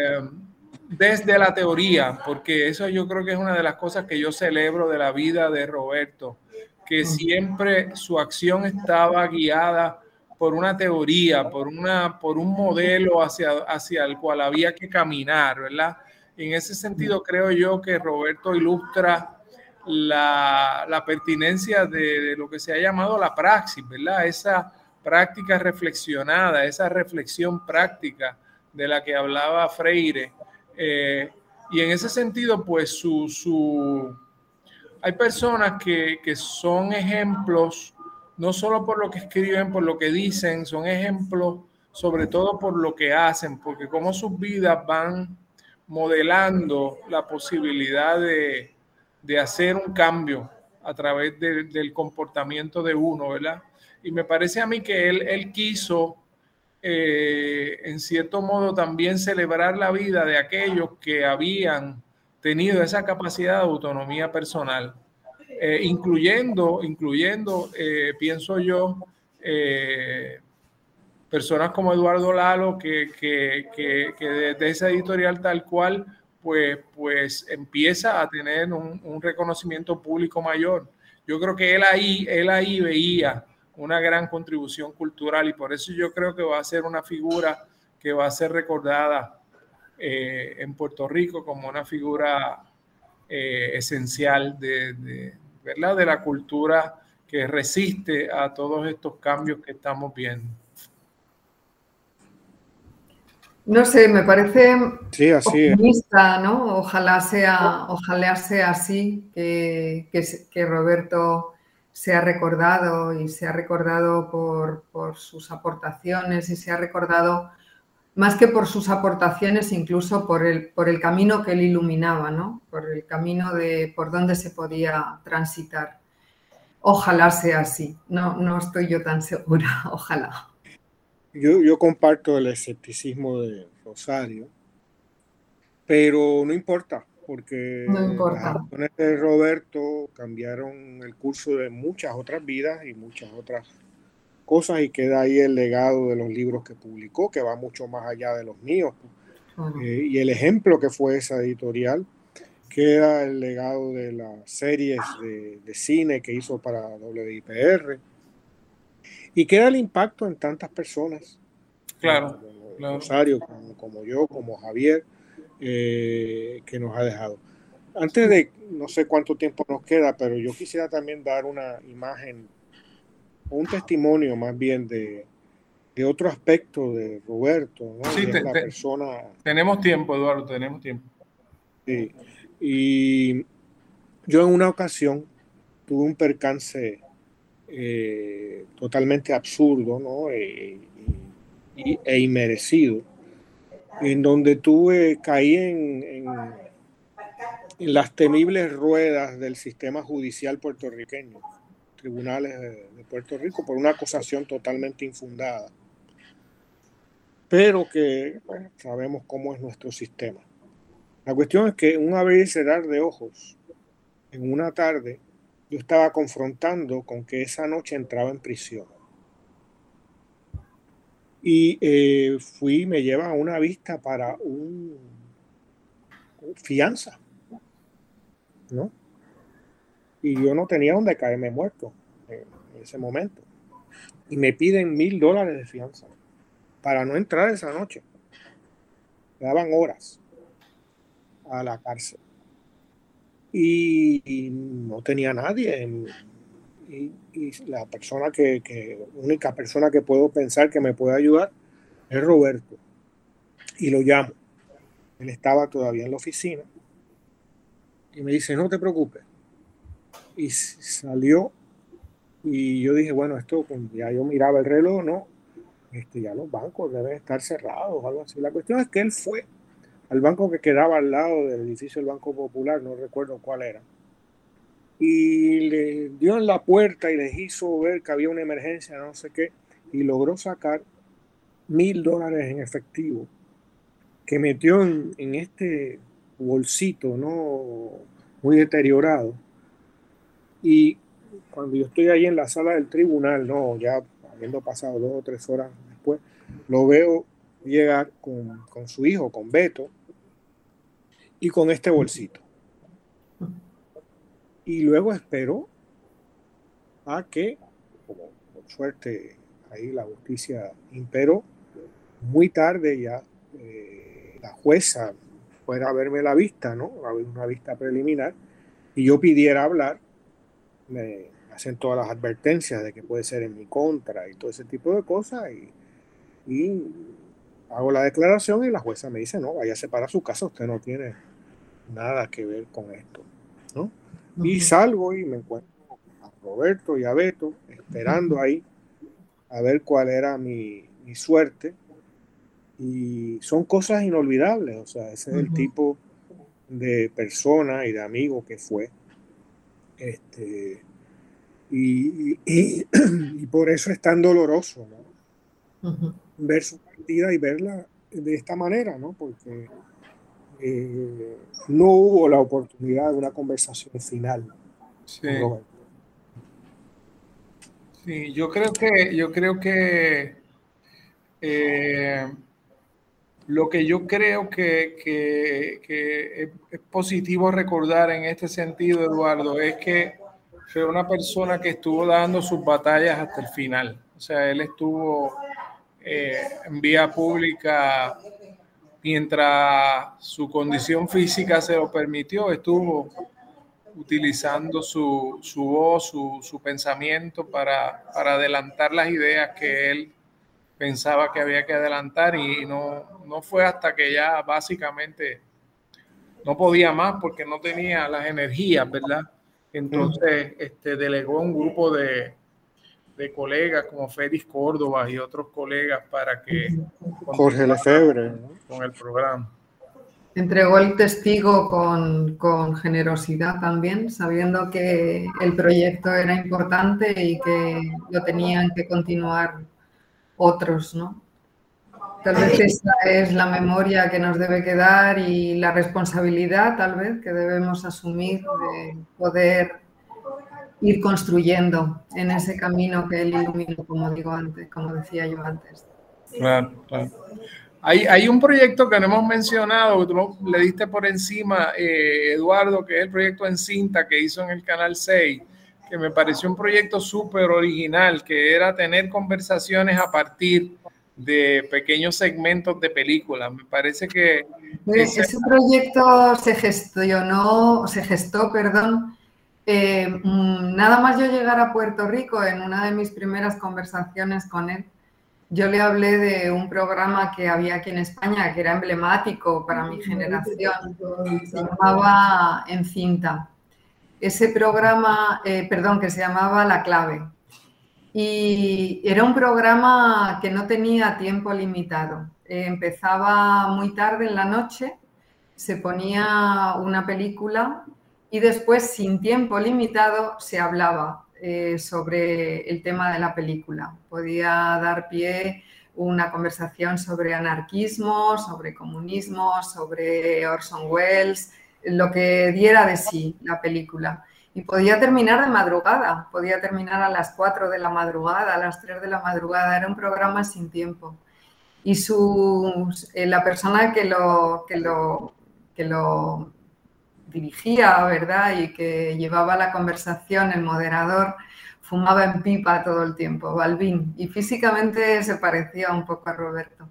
desde la teoría, porque eso yo creo que es una de las cosas que yo celebro de la vida de Roberto, que siempre su acción estaba guiada por una teoría, por, una, por un modelo hacia, hacia el cual había que caminar, ¿verdad? En ese sentido creo yo que Roberto ilustra la, pertinencia de, lo que se ha llamado la praxis, ¿verdad? Esa práctica reflexionada, esa reflexión práctica de la que hablaba Freire. Eh, y en ese sentido, pues su, hay personas que, que, son ejemplos, no solo por lo que escriben, por lo que dicen, son ejemplos sobre todo por lo que hacen, porque como sus vidas van modelando la posibilidad de, de hacer un cambio a través del comportamiento de uno, ¿verdad? Y me parece a mí que él, él quiso, eh, en cierto modo, también celebrar la vida de aquellos que habían tenido esa capacidad de autonomía personal, eh, incluyendo, incluyendo eh, pienso yo, personas como Eduardo Lalo, que, que, que, que desde esa editorial tal cual pues, pues empieza a tener un, reconocimiento público mayor. Yo creo que él ahí, él ahí veía una gran contribución cultural y por eso yo creo que va a ser una figura que va a ser recordada eh, en Puerto Rico como una figura eh, esencial de, ¿verdad? de la cultura que resiste a todos estos cambios que estamos viendo. No sé, me parece optimista, ¿no? Ojalá sea, ojalá sea así, que, que, Roberto sea recordado y sea recordado por, por, sus aportaciones y sea recordado más que por sus aportaciones, incluso por el, por el camino que él iluminaba, ¿no? Por el camino de por dónde se podía transitar. Ojalá sea así. No, no estoy yo tan segura. Ojalá. Yo, yo comparto el escepticismo de Rosario, pero no importa, porque no importa. las de Roberto cambiaron el curso de muchas otras vidas y muchas otras cosas y queda ahí el legado de los libros que publicó, que va mucho más allá de los míos. Eh, y el ejemplo que fue esa editorial, queda el legado de las series de, de cine que hizo para WIPR y queda el impacto en tantas personas. Claro. Como Rosario, como, yo, como Javier, eh, que nos ha dejado. Antes de, no sé cuánto tiempo nos queda, pero yo quisiera también dar una imagen, un testimonio más bien de, de otro aspecto de Roberto, ¿no? Sí, la persona... Tenemos tiempo, Eduardo, tenemos tiempo. Sí. Y yo en una ocasión tuve un percance eh, totalmente absurdo ¿no? e, e, inmerecido, en donde tuve, caí en, en, las temibles ruedas del sistema judicial puertorriqueño, tribunales de, Puerto Rico, por una acusación totalmente infundada, pero que sabemos cómo es nuestro sistema. La cuestión es que un abrir y cerrar de ojos en una tarde yo estaba confrontando con que esa noche entraba en prisión. Y eh, fui, me lleva a una vista para un, fianza, ¿no? Y yo no tenía donde caerme muerto en, ese momento. Y me piden mil dólares de fianza para no entrar esa noche. Me daban horas a la cárcel y, no tenía nadie. Y, la persona que, que, única persona que puedo pensar que me puede ayudar es Roberto. Y lo llamo. Él estaba todavía en la oficina. Y me dice, no te preocupes. Y salió. Y yo dije, bueno, esto, ya yo miraba el reloj, no. Este, ya los bancos deben estar cerrados o algo así. La cuestión es que él fue al banco que quedaba al lado del edificio del Banco Popular, no recuerdo cuál era. Y le dio en la puerta y les hizo ver que había una emergencia, no sé qué, y logró sacar mil dólares en efectivo que metió en, este bolsito, ¿no? Muy deteriorado. Y cuando yo estoy ahí en la sala del tribunal, no, ya habiendo pasado dos o tres horas después, lo veo llegar con, con su hijo, con Beto, y con este bolsito. Y luego esperó a que, como por suerte ahí la justicia imperó, muy tarde ya eh, la jueza fuera a verme la vista, ¿no? Una vista preliminar, y yo pidiera hablar, me hacen todas las advertencias de que puede ser en mi contra y todo ese tipo de cosas, y hago la declaración y la jueza me dice, no, váyase para su casa, usted no tiene nada que ver con esto. ¿no? Y salgo y me encuentro a Roberto y a Beto esperando ahí a ver cuál era mi, mi suerte. Y son cosas inolvidables, o sea, ese es el tipo de persona y de amigo que fue. Este, y, y, y, por eso es tan doloroso, ¿no? Ver su partida y verla de esta manera, ¿no? Porque eh, no hubo la oportunidad de una conversación final. Sí. sí yo creo que, yo creo que eh, lo que yo creo que, que, que es, es positivo recordar en este sentido, Eduardo, es que fue una persona que estuvo dando sus batallas hasta el final. O sea, él estuvo eh, en vía pública mientras su condición física se lo permitió, estuvo utilizando su, su voz, su, su pensamiento para, para, adelantar las ideas que él pensaba que había que adelantar y no, no fue hasta que ya básicamente no podía más porque no tenía las energías, ¿verdad? Entonces este, delegó un grupo de, de colegas como Félix Córdoba y otros colegas para que Jorge Lefebvre con el programa. Entregó el testigo con, con, generosidad también, sabiendo que el proyecto era importante y que lo tenían que continuar otros, ¿no? Tal vez esa es la memoria que nos debe quedar y la responsabilidad, tal vez, que debemos asumir de poder ir construyendo en ese camino que él iluminó, como digo antes, como decía yo antes. Claro, claro. Hay, hay, un proyecto que no hemos mencionado, que tú le diste por encima, eh, Eduardo, que es el proyecto en cinta que hizo en el Canal 6, que me pareció un proyecto súper original, que era tener conversaciones a partir de pequeños segmentos de películas. Me parece que... Ese, ese proyecto se gestionó, se gestó, perdón, eh, mm, nada más yo llegar a Puerto Rico, en una de mis primeras conversaciones con él, yo le hablé de un programa que había aquí en España que era emblemático para mi generación, se llamaba En cinta. Ese programa, eh, perdón, que se llamaba La Clave. Y era un programa que no tenía tiempo limitado. Eh, empezaba muy tarde en la noche, se ponía una película y después, sin tiempo limitado, se hablaba eh, sobre el tema de la película. Podía dar pie una conversación sobre anarquismo, sobre comunismo, sobre Orson Welles, lo que diera de sí la película. Y podía terminar de madrugada, podía terminar a las 4 de la madrugada, a las 3 de la madrugada, era un programa sin tiempo. Y su, eh, la persona que lo, que lo, que lo dirigía, ¿verdad? Y que llevaba la conversación, el moderador, fumaba en pipa todo el tiempo, Balvin, y físicamente se parecía un poco a Roberto.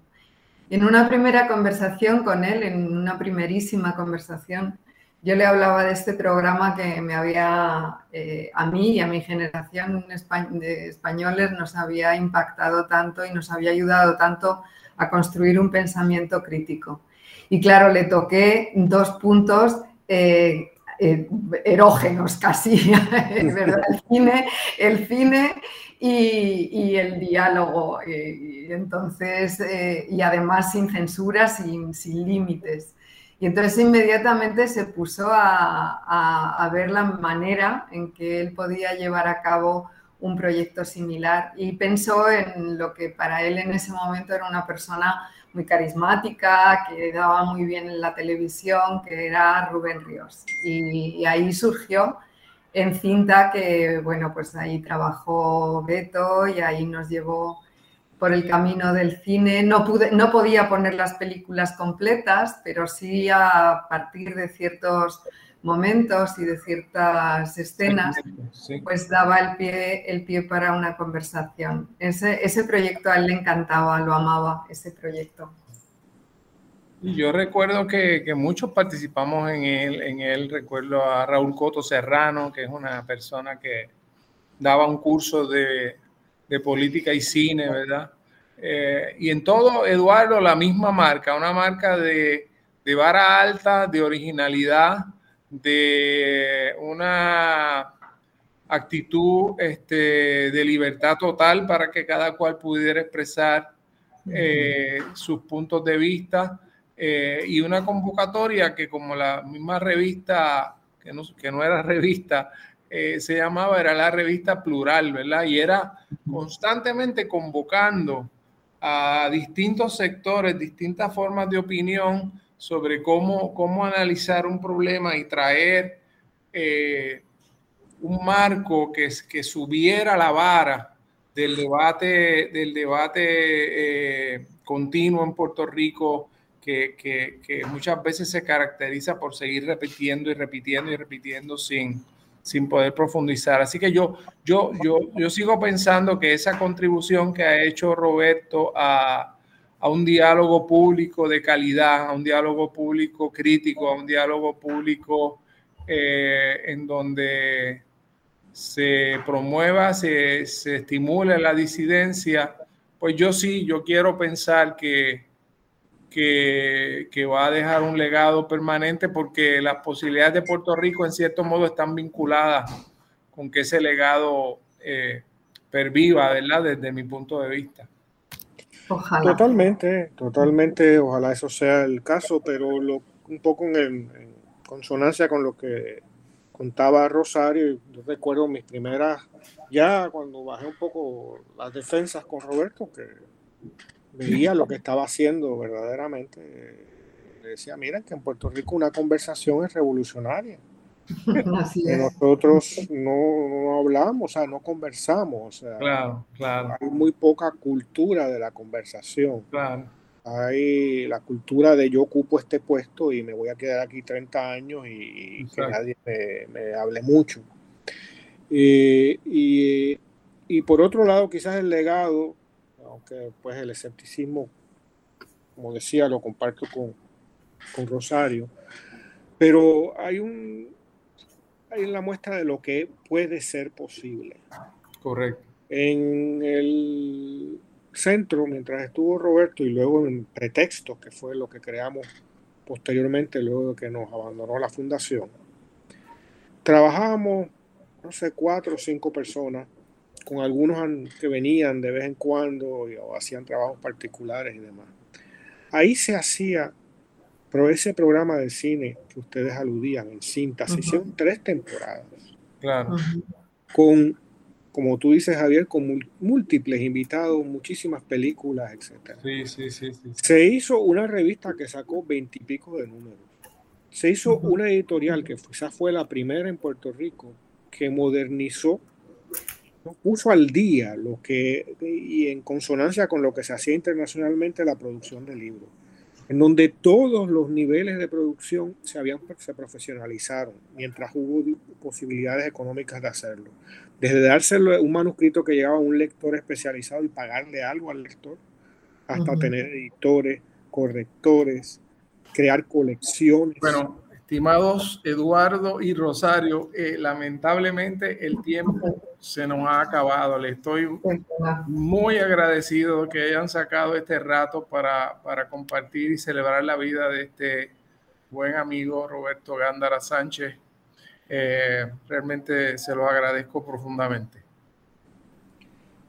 En una primera conversación con él, en una primerísima conversación, yo le hablaba de este programa que me había, eh, a mí y a mi generación de españoles, nos había impactado tanto y nos había ayudado tanto a construir un pensamiento crítico. Y claro, le toqué dos puntos eh, eh, erógenos casi, ¿verdad? El cine, el cine y, el diálogo. Y, entonces, eh, y además sin censura, sin, límites. Y entonces inmediatamente se puso a, a, ver la manera en que él podía llevar a cabo un proyecto similar y pensó en lo que para él en ese momento era una persona muy carismática, que daba muy bien en la televisión, que era Rubén Ríos. Y, ahí surgió en cinta que, bueno, pues ahí trabajó Beto y ahí nos llevó por el camino del cine. No, pude, no podía poner las películas completas, pero sí a partir de ciertos momentos y de ciertas escenas, pues daba el pie, el pie para una conversación. Ese, ese proyecto a él le encantaba, lo amaba, ese proyecto. Yo recuerdo que, que, muchos participamos en él, en él. Recuerdo a Raúl Coto Serrano, que es una persona que daba un curso de, de política y cine, ¿verdad? Eh, y en todo, Eduardo, la misma marca, una marca de, de vara alta, de originalidad, de una actitud este, de libertad total para que cada cual pudiera expresar eh, sus puntos de vista eh, y una convocatoria que como la misma revista, que no, que no era revista, eh, se llamaba, era la revista plural, ¿verdad? Y era constantemente convocando a distintos sectores, distintas formas de opinión sobre cómo, cómo analizar un problema y traer eh, un marco que, que subiera la vara del debate, del debate eh, continuo en Puerto Rico, que, que, que, muchas veces se caracteriza por seguir repitiendo y repitiendo y repitiendo sin, sin poder profundizar. Así que yo, yo, yo, yo sigo pensando que esa contribución que ha hecho Roberto a, a un diálogo público de calidad, a un diálogo público crítico, a un diálogo público eh, en donde se promueva, se, se estimule la disidencia, pues yo sí, yo quiero pensar que, que, que, va a dejar un legado permanente porque las posibilidades de Puerto Rico en cierto modo están vinculadas con que ese legado eh, perviva, ¿verdad? Desde mi punto de vista. Totalmente, totalmente, ojalá eso sea el caso, pero lo, un poco en, consonancia con lo que contaba Rosario, yo recuerdo mis primeras, ya cuando bajé un poco las defensas con Roberto, que veía lo que estaba haciendo verdaderamente. Le decía, miren que en Puerto Rico una conversación es revolucionaria. Nosotros no, hablamos, o sea, no conversamos. claro, claro. Hay muy poca cultura de la conversación. Claro. Hay la cultura de yo ocupo este puesto y me voy a quedar aquí 30 años y, que nadie me, hable mucho. Eh, y, y, por otro lado, quizás el legado, aunque pues el escepticismo, como decía, lo comparto con, con Rosario, pero hay un, hay la muestra de lo que puede ser posible. Correcto. En el centro, mientras estuvo Roberto y luego en Pretexto, que fue lo que creamos posteriormente, luego de que nos abandonó la fundación, trabajábamos, no sé, cuatro o cinco personas, con algunos que venían de vez en cuando o hacían trabajos particulares y demás. Ahí se hacía pero ese programa de cine que ustedes aludían en cinta, se hicieron tres temporadas. Claro. Con, como tú dices, Javier, con múltiples invitados, muchísimas películas, etc. Sí, sí, sí, Se hizo una revista que sacó veintipico de números. Se hizo una editorial que quizás fue la primera en Puerto Rico que modernizó, puso al día lo que, y en consonancia con lo que se hacía internacionalmente, la producción de libros en donde todos los niveles de producción se, habían, se profesionalizaron, mientras hubo posibilidades económicas de hacerlo. Desde dárselo un manuscrito que llegaba a un lector especializado y pagarle algo al lector, hasta tener editores, correctores, crear colecciones. Bueno, estimados Eduardo y Rosario, eh, lamentablemente el tiempo se nos ha acabado. Le estoy muy agradecido que hayan sacado este rato para, para compartir y celebrar la vida de este buen amigo Roberto Gándara Sánchez. Eh, realmente se los agradezco profundamente.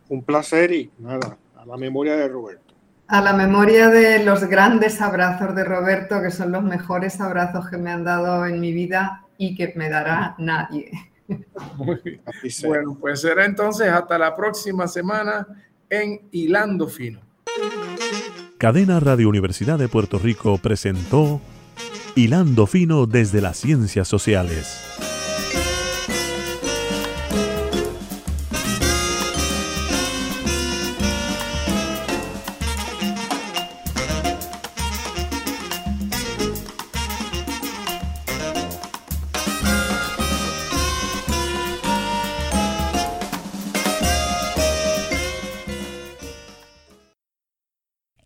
Un placer y nada, a la memoria de Roberto. A la memoria de los grandes abrazos de Roberto, que son los mejores abrazos que me han dado en mi vida y que me dará nadie. Bueno, pues será entonces hasta la próxima semana en Hilando Fino. Cadena Radio Universidad de Puerto Rico presentó Hilando Fino desde las Ciencias Sociales.